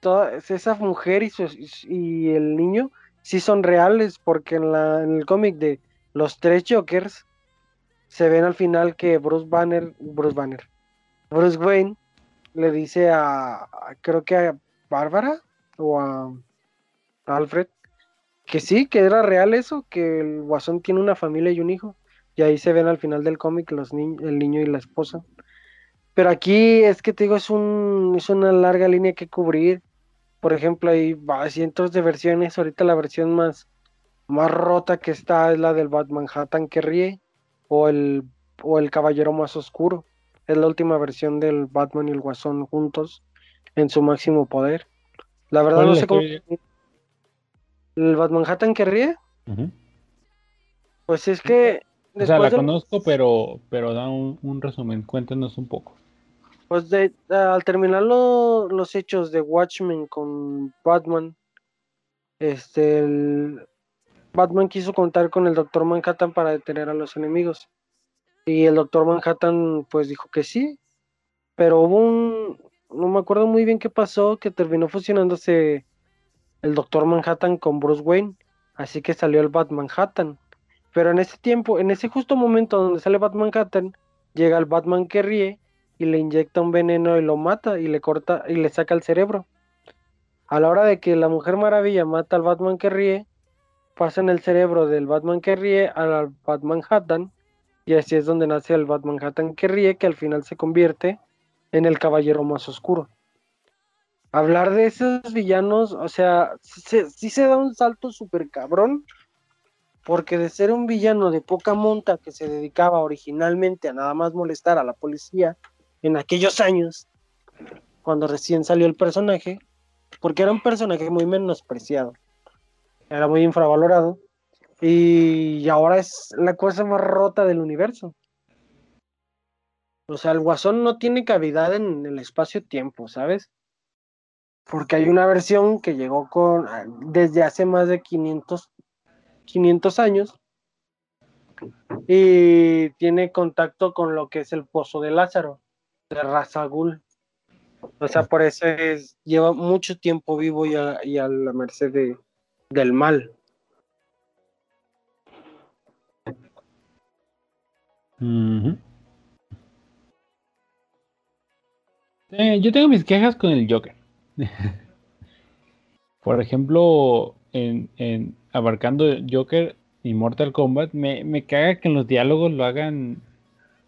Toda, esa mujer y, y el niño sí son reales, porque en, la, en el cómic de los tres Jokers se ven al final que Bruce Banner, Bruce Banner, Bruce Wayne le dice a, creo que a Bárbara o a Alfred que sí, que era real eso, que el Guasón tiene una familia y un hijo. Y ahí se ven al final del cómic los ni el niño y la esposa. Pero aquí es que te digo, es, un, es una larga línea que cubrir. Por ejemplo, hay cientos de versiones. Ahorita la versión más, más rota que está es la del Batman Manhattan que ríe o el, o el Caballero más oscuro. Es la última versión del Batman y el Guasón juntos en su máximo poder. La verdad no sé cómo... ¿El Batman Manhattan que ríe? Pues es que... O sea, la conozco, pero, pero da un, resumen. Cuéntanos un poco. Pues de, al terminar los hechos de Watchmen con Batman, este, el, Batman quiso contar con el Doctor Manhattan para detener a los enemigos. Y el Doctor Manhattan pues dijo que sí, pero hubo un, no me acuerdo muy bien qué pasó, que terminó fusionándose el Doctor Manhattan con Bruce Wayne, así que salió el Batman Manhattan. Pero en ese tiempo, en ese justo momento donde sale Batman Manhattan, llega el Batman que ríe y le inyecta un veneno y lo mata y le corta y le saca el cerebro. A la hora de que la Mujer Maravilla mata al Batman que ríe, pasa en el cerebro del Batman que ríe al Batman Manhattan y así es donde nace el Batman Manhattan que ríe que al final se convierte en el caballero más oscuro. Hablar de esos villanos, o sea, sí, se da un salto súper cabrón, porque de ser un villano de poca monta que se dedicaba originalmente a nada más molestar a la policía en aquellos años, cuando recién salió el personaje, porque era un personaje muy menospreciado, era muy infravalorado, y ahora es la cosa más rota del universo. O sea, el guasón no tiene cavidad en el espacio-tiempo, ¿sabes? porque hay una versión que llegó con ah, desde hace más de 500, 500 años y tiene contacto con lo que es el pozo de Lázaro, de Razagul. O sea, por eso es, lleva mucho tiempo vivo y a, la merced de, del mal. Eh, yo tengo mis quejas con el Joker. Por ejemplo, en, abarcando Joker y Mortal Kombat, me, caga que en los diálogos lo hagan,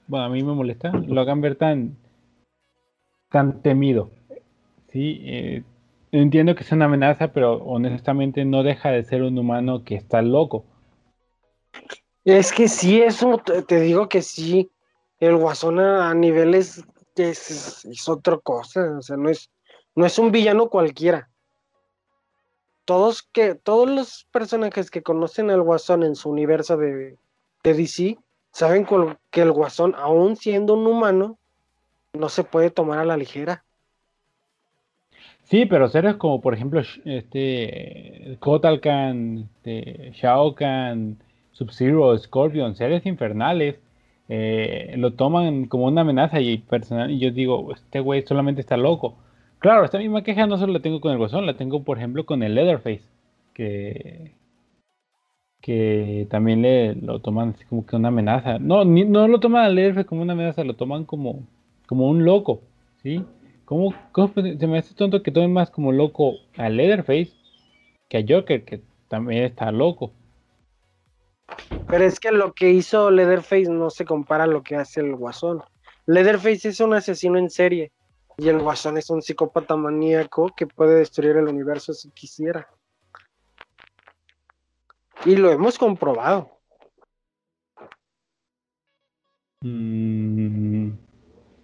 bueno, a mí me molesta, lo hagan ver tan, tan temido. Sí, eh, entiendo que es una amenaza, pero honestamente no deja de ser un humano que está loco. Es que sí, eso te digo que sí. El guasón a, niveles es, es, otra cosa, o sea, no es, no es un villano cualquiera. Todos, que, todos los personajes que conocen al Guasón en su universo de, DC saben que el Guasón, aún siendo un humano, no se puede tomar a la ligera. Sí, pero seres como por ejemplo este Kotal Khan, este, Shao Kahn, Sub-Zero, Scorpion, seres infernales, eh, lo toman como una amenaza y personal y yo digo, este güey solamente está loco. Claro, esta misma queja no solo la tengo con el Guasón, la tengo por ejemplo con el Leatherface, que, que también le lo toman así como que una amenaza. No, no lo toman Leatherface como una amenaza, lo toman como, como un loco, ¿sí? ¿Cómo, se me hace tonto que tomen más como loco a Leatherface que a Joker, que también está loco? Pero es que lo que hizo Leatherface no se compara a lo que hace el Guasón. Leatherface es un asesino en serie y el Guasón es un psicópata maníaco que puede destruir el universo si quisiera. Y lo hemos comprobado. Mm.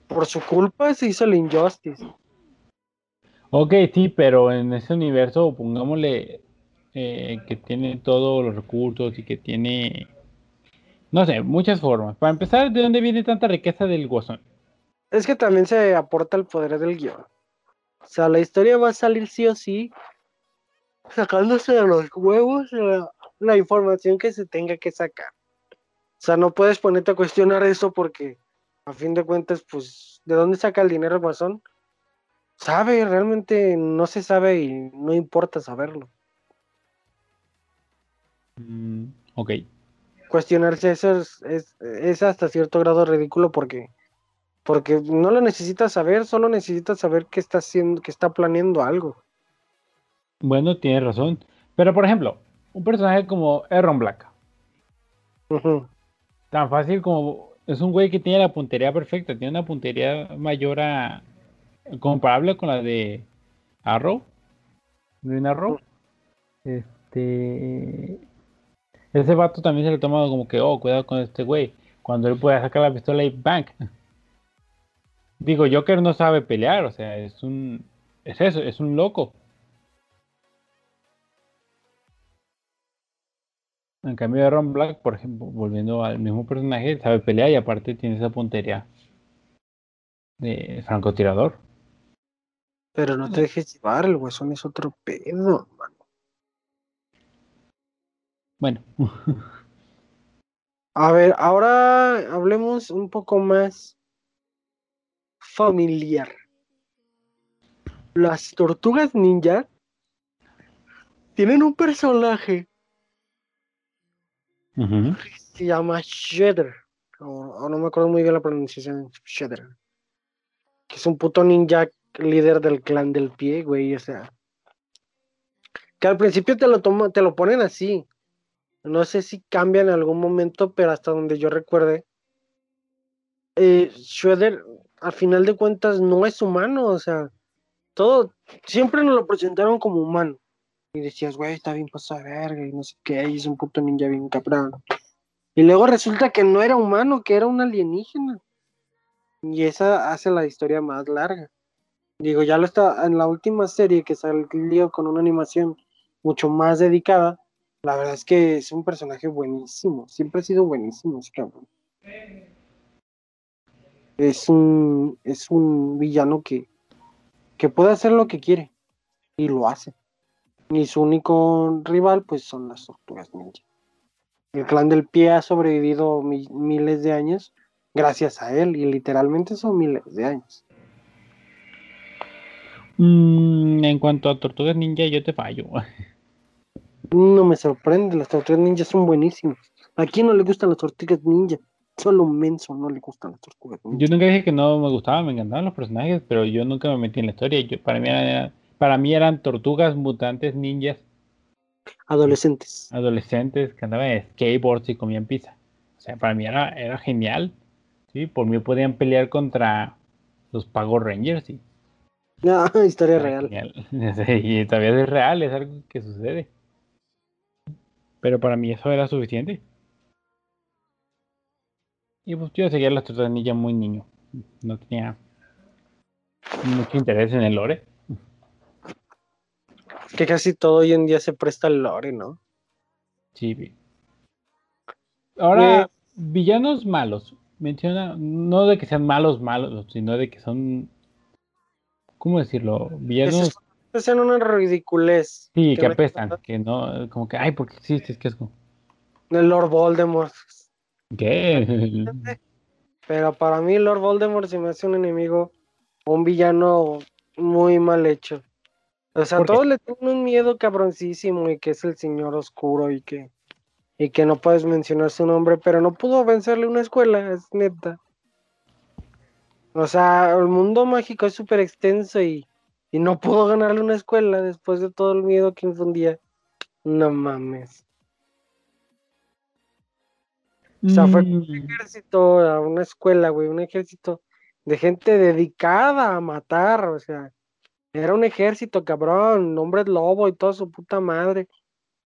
Por su culpa se hizo el Injustice. Ok, sí, pero en ese universo, pongámosle eh, que tiene todos los recursos y que tiene, no sé, muchas formas. Para empezar, ¿de dónde viene tanta riqueza del guasón? Es que también se aporta el poder del guion. O sea, la historia va a salir sí o sí, sacándose de los huevos la, la información que se tenga que sacar. O sea, no puedes ponerte a cuestionar eso porque, a fin de cuentas, pues, ¿de dónde saca el dinero el guasón? Sabe, realmente no se sabe y no importa saberlo. Mm, ok. Cuestionarse eso es, es, es hasta cierto grado ridículo porque, porque no lo necesitas saber, solo necesitas saber que está haciendo, que está planeando algo. Bueno, tienes razón. Pero, por ejemplo, un personaje como Aaron Black. Tan fácil como es un güey que tiene la puntería perfecta, tiene una puntería mayor a comparable con la de Arrow, Green Arrow. Este ese vato también se le toma como que, oh, cuidado con este güey, cuando él puede sacar la pistola y bang. Digo, Joker no sabe pelear, o sea, es un es eso, es un loco. En cambio, Aaron Black, por ejemplo, volviendo al mismo personaje, sabe pelear y aparte tiene esa puntería de francotirador. Pero no te dejes llevar, el huesón es otro pedo. Bueno, A ver, ahora hablemos un poco más familiar. Las tortugas ninja tienen un personaje que se llama Shredder. O, o no me acuerdo muy bien la pronunciación. Shredder. Que es un puto ninja líder del clan del pie, güey. O sea. Que al principio te lo toma, te lo ponen así. No sé si cambia en algún momento, pero hasta donde yo recuerde. eh, Shredder, al final de cuentas, no es humano. O sea, todo. Siempre nos lo presentaron como humano. Y decías, güey, está bien pasado de verga y no sé qué, y es un puto ninja bien cabrón. Y luego resulta que no era humano, que era un alienígena. Y esa hace la historia más larga. Digo, ya lo está en la última serie que salió con una animación mucho más dedicada. La verdad es que es un personaje buenísimo. Siempre ha sido buenísimo ese cabrón. Es un, es un villano que, que puede hacer lo que quiere. Y lo hace. Y su único rival, pues, son las tortugas ninja. El clan del pie ha sobrevivido mi- miles de años gracias a él. Y literalmente son miles de años. Mm, en cuanto a Tortugas Ninja, yo te fallo. No me sorprende, las tortugas ninja son buenísimas. ¿A quién no le gustan las tortugas ninja? Solo menso no le gustan las tortugas ninja. Yo nunca dije que no me gustaban, me encantaban los personajes, pero yo nunca me metí en la historia. Yo, para, mí eran, para mí eran tortugas mutantes ninjas Adolescentes. adolescentes que andaban en skateboards y comían pizza. O sea, para mí era, era genial. ¿sí? Por mí podían pelear contra los Power Rangers. Y, Ah, historia era real. genial. y todavía es real, es algo que sucede. Pero para mí eso era suficiente. Y pues yo seguía las tortugas ninja muy niño. No tenía mucho interés en el lore. Que casi todo hoy en día se presta al lore, ¿no? Sí. Ahora, villanos malos. Menciona, no de que sean malos, malos, sino de que son. ¿Cómo decirlo? Villanos. Se hacen una ridiculez. Sí, que me- apestan. Que no. Como que, ay, porque existe, es que es como. El Lord Voldemort. ¿Qué? Pero para mí Lord Voldemort se me hace un enemigo, un villano muy mal hecho. O sea, ¿Por qué? todos le tienen un miedo cabroncísimo y que es el señor oscuro y que y que no puedes mencionar su nombre, pero no pudo vencerle una escuela, es neta. O sea, el mundo mágico es súper extenso y, y no pudo ganarle una escuela después de todo el miedo que infundía. No mames. O sea, fue un Mm, ejército, a una escuela, güey, un ejército de gente dedicada a matar, o sea, era un ejército, cabrón, hombres lobo y toda su puta madre,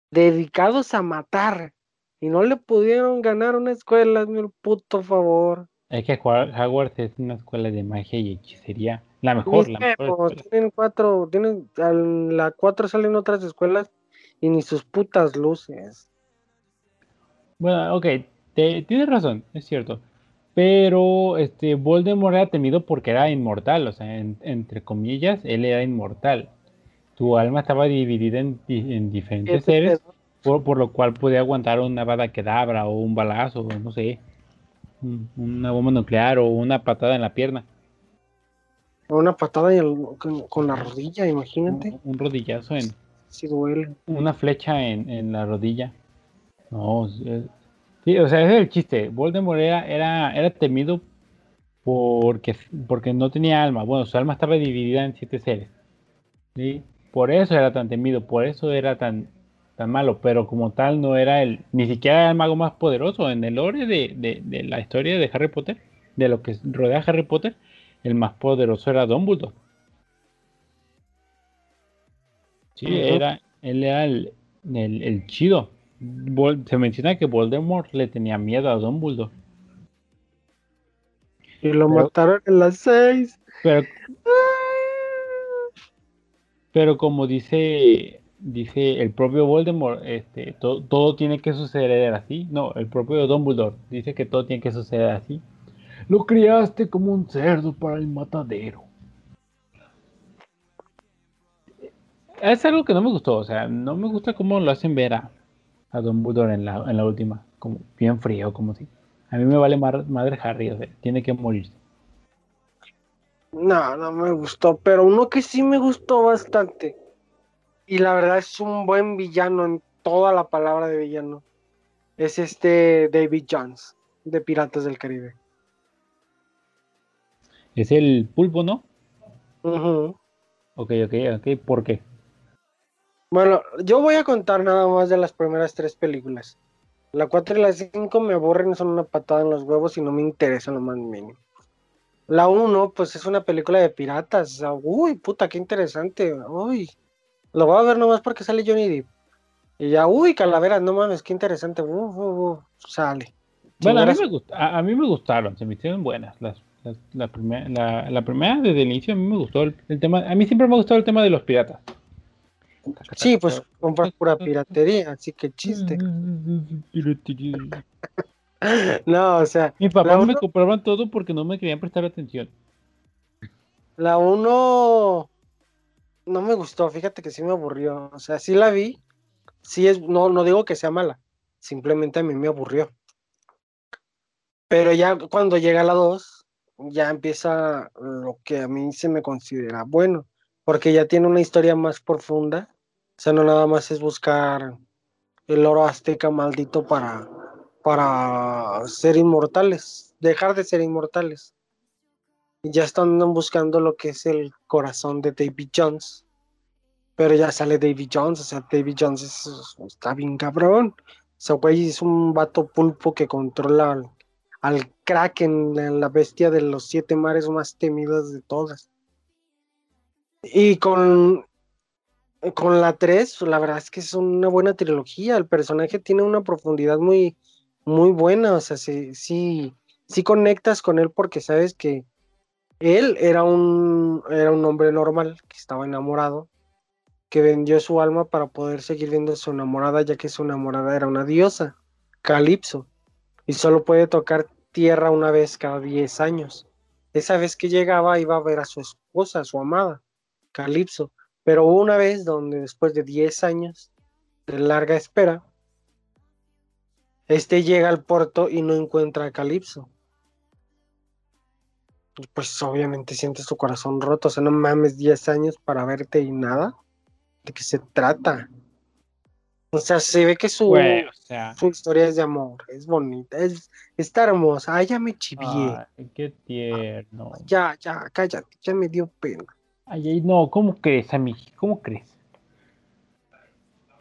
dedicados a matar, y no le pudieron ganar una escuela, el puto favor. Es que Hogwarts Hogwarts es una escuela de magia y hechicería La mejor, la mejor escuela. tienen cuatro, tienen, a la cuatro salen otras escuelas y ni sus putas luces. Bueno, ok, te- tienes razón, es cierto. Pero este Voldemort era temido porque era inmortal, o sea, en- entre comillas, él era inmortal. Tu alma estaba dividida en, di- en diferentes seres, por, por lo cual podía aguantar una bada quedabra o un balazo, o no sé, un- una bomba nuclear o una patada en la pierna, Una patada y el- con, con la rodilla, imagínate. un, un rodillazo en, Si duele. una flecha en, en la rodilla. No, es- sí, o sea, ese es el chiste. Voldemort era, era, era temido porque, porque no tenía alma. Bueno, su alma estaba dividida en siete seres. ¿sí? Por eso era tan temido, por eso era tan, tan malo, pero como tal no era el, ni siquiera era el mago más poderoso. En el lore de, de- de la historia de Harry Potter, de lo que rodea a Harry Potter, el más poderoso era Dumbledore. Sí, era, él era el, el, el chido. Se menciona que Voldemort le tenía miedo a Dumbledore. Y lo Pero- mataron en las seis. Pero, pero como dice, dice el propio Voldemort, este, to- todo tiene que suceder así. No, el propio Dumbledore dice que todo tiene que suceder así. Lo criaste como un cerdo para el matadero. Es algo que no me gustó, o sea, no me gusta cómo lo hacen ver a, a Dumbledore en la, en la última, como bien frío, como si. A mí me vale mar- madre Harry, o sea, tiene que morirse. No, no me gustó, pero uno que sí me gustó bastante. Y la verdad es un buen villano en toda la palabra de villano. Es este David Jones, de Piratas del Caribe. Es el pulpo, ¿no? Ujú. Ok, ok, ok, ¿por qué? Bueno, yo voy a contar nada más de las primeras tres películas. La 4 y la 5 me aburren, son una patada en los huevos y no me interesan lo más mínimo. La 1, pues es una película de piratas. uy, puta, qué interesante. Uy, lo voy a ver nomás porque sale Johnny Depp. Y ya, uy, calaveras, no mames, qué interesante. Sale. Bueno, a mí, me gust- a, a mí me gustaron, se me hicieron buenas. Las, la, primer- la, la primera, desde el inicio, a mí me gustó el, el tema. A mí siempre me ha gustado el tema de los piratas. Sí, pues compras pura piratería, así que chiste. No, o sea, Mi papá La me uno- compraban todo porque no me querían prestar atención. La 1 no me gustó, fíjate que sí me aburrió. O sea, sí la vi. Sí es, no, no digo que sea mala, simplemente a mí me aburrió. Pero ya cuando llega la 2, ya empieza lo que a mí se me considera bueno, porque ya tiene una historia más profunda. O sea, no nada más es buscar el oro azteca maldito para, para ser inmortales, dejar de ser inmortales ya están buscando lo que es el corazón de David Jones. Pero ya sale David Jones, o sea, David Jones es- está bien cabrón. O sea, güey es un vato pulpo que controla al, Kraken, la la bestia de los siete mares más temidas de todas. Y con, con la 3, la verdad es que es una buena trilogía. El personaje tiene una profundidad muy, muy buena. O sea, sí, sí, sí conectas con él porque sabes que él era un, era un hombre normal que estaba enamorado, que vendió su alma para poder seguir viendo a su enamorada, ya que su enamorada era una diosa, Calipso, y solo puede tocar tierra una vez cada 10 años. Esa vez que llegaba iba a ver a su esposa, a su amada, Calipso, pero una vez donde después de 10 años de larga espera, este llega al puerto y no encuentra a Calipso. Pues obviamente sientes tu corazón roto, o sea, no mames 10 años para verte y nada. ¿De qué se trata? O sea, se ve que su, Güey, o sea, su historia es de amor, es bonita, es, está hermosa. Ay, ya me chivié. ay, qué tierno. Ya, ya, cállate, ya me dio pena. Ay, ay, no, ¿cómo crees, amigo? ¿Cómo crees?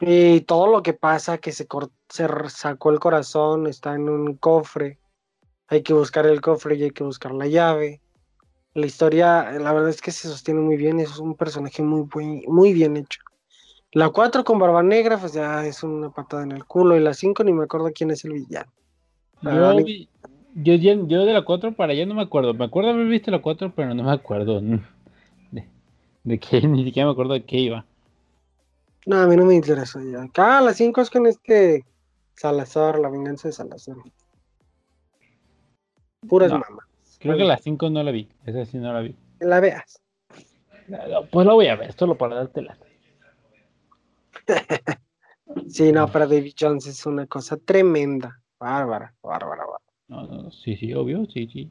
Y todo lo que pasa, que se, se sacó el corazón, está en un cofre. Hay que buscar el cofre y hay que buscar la llave. La historia, la verdad es que se sostiene muy bien, es un personaje muy, buen- muy bien hecho. La 4 con Barba Negra, pues ya es una patada en el culo. Y la 5 ni me acuerdo quién es el villano. Yo, yo, de la 4 para allá no me acuerdo. Me acuerdo haber visto la 4, pero no me acuerdo. De que ni siquiera me acuerdo de qué iba. No, a mí no me interesa ya. Acá las 5 es con este Salazar, la venganza de Salazar. Puras No. mamas. Creo que las 5 no la vi. Esa sí no la vi. La veas. Pues la voy a ver, solo para dártela. Sí, no, pero David Jones es una cosa tremenda. Bárbara, bárbara, bárbara. No, no, sí, sí, obvio, sí, sí.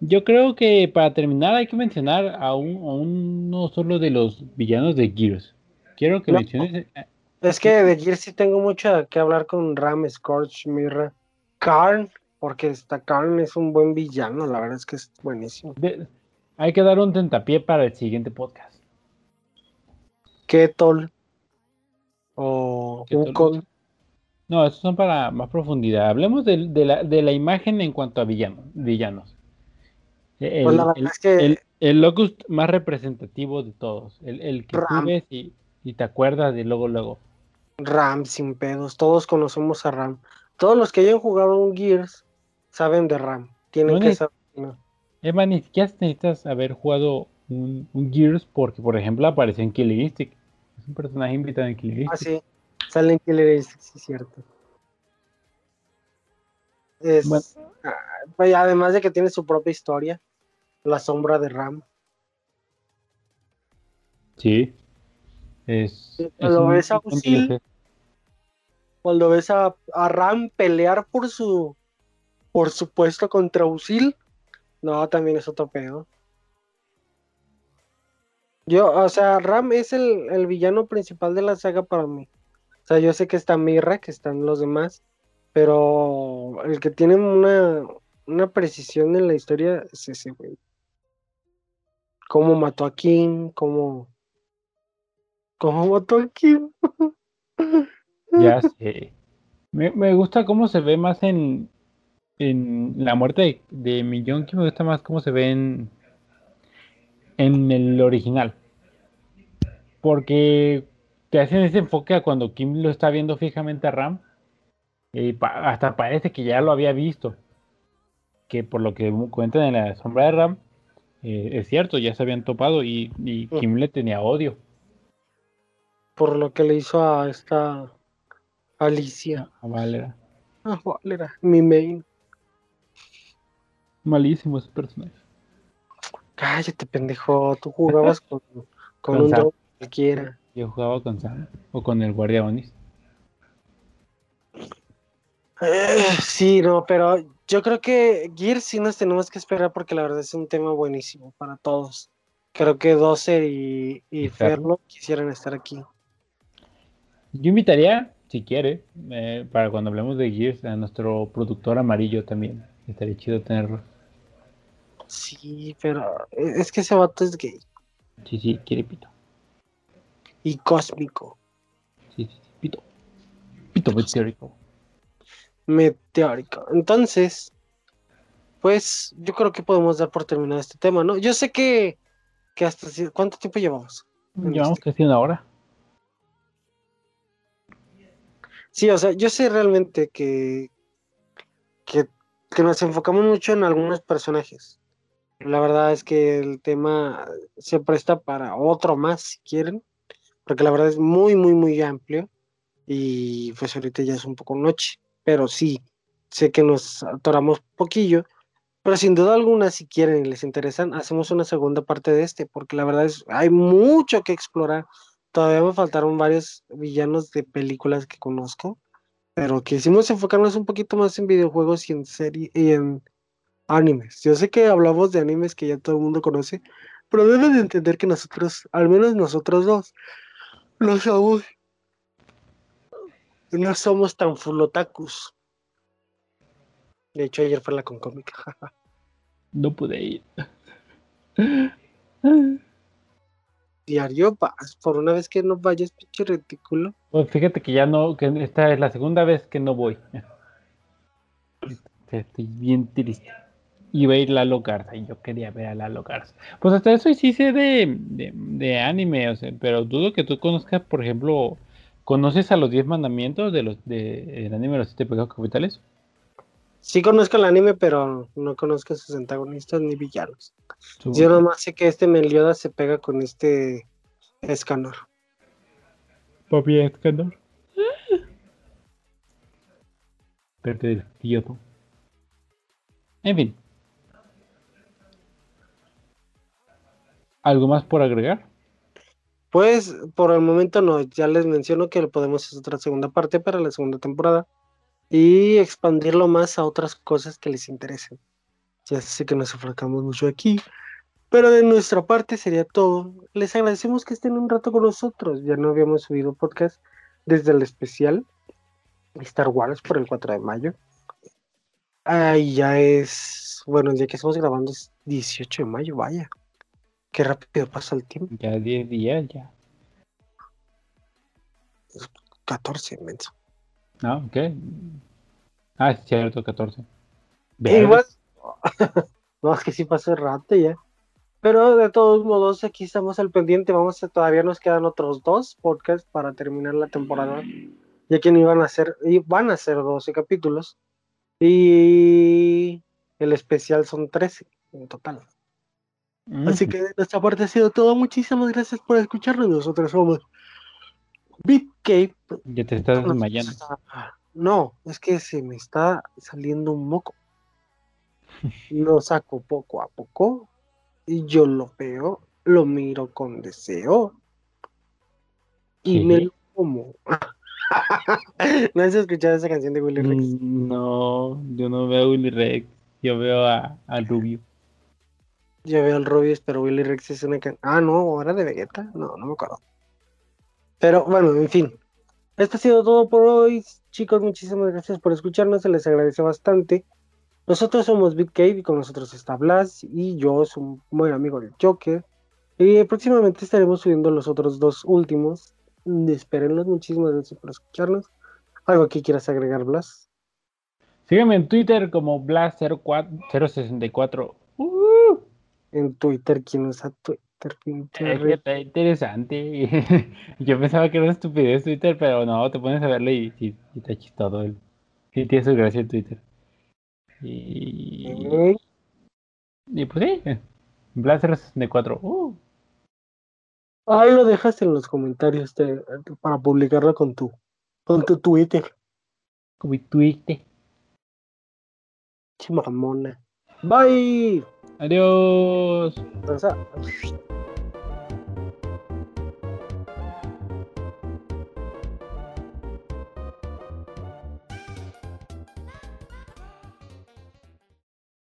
Yo creo que para terminar hay que mencionar a, un, a uno solo de los villanos de Gears. Quiero que No. menciones. eh, Es que de Gears sí tengo mucho que hablar con Ram, Scorch, Mirra, Karn, porque esta Karn es un buen villano, la verdad es que es buenísimo. de- hay que dar un tentapié para el siguiente podcast. Ketol o. Wukong. No, estos son para más profundidad. Hablemos de, de la, de la imagen en cuanto a villanos. villanos. El, Pues la verdad el- es que- el- el Locust más representativo de todos. El, el que tú Ram. ves y, y te acuerdas de luego, luego. Ram sin pedos, todos conocemos a Ram. Todos los que hayan jugado un Gears saben de Ram. Tienen No que saber. ¿no? Más, ni siquiera necesitas haber jugado un, un Gears porque, por ejemplo, apareció en Killer Instinct. Un personaje invitado en Killer Ah, sí, sale en Killer Instinct, sí, es cierto. Es, Bueno. ah, pues, además de que tiene su propia historia, la sombra de Ram. Sí. Es, un- ves a Usil. Cuando ves a, a Ram pelear por su por su puesto contra Usil, no, también es otro pedo. Yo, o sea, Ram es el, el villano principal de la saga para mí. O sea, yo sé que está Mirra, que están los demás, pero el que tiene una, una precisión en la historia es ese, güey. Cómo mató a King, cómo... Cómo mató a King. Ya sé. Me, me gusta cómo se ve más en, en la muerte de, de Millón, que me gusta más cómo se ve en, en el original. Porque te hacen ese enfoque a cuando Kim lo está viendo fijamente a Ram. Y pa- hasta parece que ya lo había visto. Que por lo que cuentan en la sombra de Ram, eh, es cierto, ya se habían topado y, y. Kim le tenía odio por lo que le hizo a esta Alicia. a Valera. Ah, Valera, mi main. Malísimo ese personaje. Cállate, pendejo. Tú jugabas con, con Con un dog cualquiera. Yo jugaba con Sam o con el guardia Onis. Eh, sí, no, pero yo creo que Gears sí nos tenemos que esperar porque la verdad es un tema buenísimo para todos. Creo que Dozer y, y. Ferlo quisieran estar aquí. Yo invitaría, si quiere, eh, para cuando hablemos de Gears, a nuestro productor amarillo también. Estaría chido tenerlo. Sí, pero es que ese vato es gay Sí, sí, quiere pito. y cósmico, Sí, sí, sí, pito. Pito meteórico. meteórico. Entonces, pues yo creo que podemos dar por terminado este tema, ¿no? Yo sé que, que hasta... ¿Cuánto tiempo llevamos? Llevamos casi una hora. Sí, o sea, yo sé realmente que, que, que nos enfocamos mucho en algunos personajes. La verdad es que el tema se presta para otro más, si quieren, porque la verdad es muy, muy, muy amplio y pues ahorita ya es un poco noche, pero sí, sé que nos atoramos poquillo, pero sin duda alguna, si quieren y les interesan, hacemos una segunda parte de este, porque la verdad es, hay mucho que explorar. Todavía me faltaron varios villanos de películas que conozco, pero quisimos enfocarnos un poquito más en videojuegos y en serie y en animes. Yo sé que hablamos de animes que ya todo el mundo conoce, pero deben de entender que nosotros, al menos nosotros dos, no somos, no somos tan full otakus. De hecho, ayer fue la con cómica. No pude ir. Diario vas, por una vez que no vayas, pinche retículo. Pues fíjate que ya no, que esta es la segunda vez que no voy. Estoy bien triste. Iba a ir Lalo Garza y yo quería ver a Lalo Garza. Pues hasta eso sí sé de, de, de anime, o sea, pero dudo que tú conozcas, por ejemplo, ¿conoces a los 10 mandamientos de los de el anime de los siete pecados capitales? Sí conozco el anime, pero no conozco sus antagonistas ni villanos. Yo nomás sé que este Melioda se pega con este Escanor. Papi Escanor. Perdido. En fin. ¿Algo más por agregar? Pues por el momento no, ya les menciono que podemos hacer otra segunda parte para la segunda temporada y expandirlo más a otras cosas que les interesen. Ya sé que nos enfracamos mucho aquí, pero de nuestra parte sería todo. Les agradecemos que estén un rato con nosotros. Ya no habíamos subido podcast desde el especial Star Wars por el 4 de mayo. Ay, ya es, bueno, el día que estamos grabando es 18 de mayo, vaya. Qué rápido pasa el tiempo. Ya 10 días, ya. 14, inmenso. Ah, ok. Ah, es cierto, 14. Igual. no, es que sí pasó el rato ya. Pero de todos modos, aquí estamos al pendiente. Vamos a, todavía nos quedan otros dos podcasts para terminar la temporada. Ya que no iban a ser, van a ser 12 capítulos. Y el especial son 13 en total. Así que de nuestra parte ha sido todo. Muchísimas gracias por escucharnos. Nosotros somos Big Cape. Ya te estás desmayando. No, es que se me está saliendo un moco. Lo saco poco a poco y yo lo veo, lo miro con deseo y me lo como. ¿No has escuchado esa canción de Willy Rex? Mm, no, yo no veo a Willy Rex, yo veo a, Rubio. Veo al Rubio, pero Willy Rex es una canción. Ah, no, ahora de Vegeta. No, no me acuerdo. Pero bueno, en fin. Esto ha sido todo por hoy. Chicos, muchísimas gracias por escucharnos. Se les agradece bastante. Nosotros somos Big Cave y con nosotros está Blas y yo soy un buen amigo del Joker. Y próximamente estaremos subiendo los otros dos últimos. Espérenlos. Muchísimas gracias por escucharnos. ¿Algo que quieras agregar, Blas? Sígueme en Twitter como Blas064. En Twitter, ¿quién usa Twitter? está interesante. Yo pensaba que era una estupidez Twitter, pero no, te pones a verlo y, y, y está chistoso. El, sí, tiene su gracia en Twitter. Y, y pues sí, Blaster64. Uh. Ahí lo dejas en los comentarios para publicarlo con tu, con tu Twitter. Con mi Twitter. Chimamona. Bye. Adiós.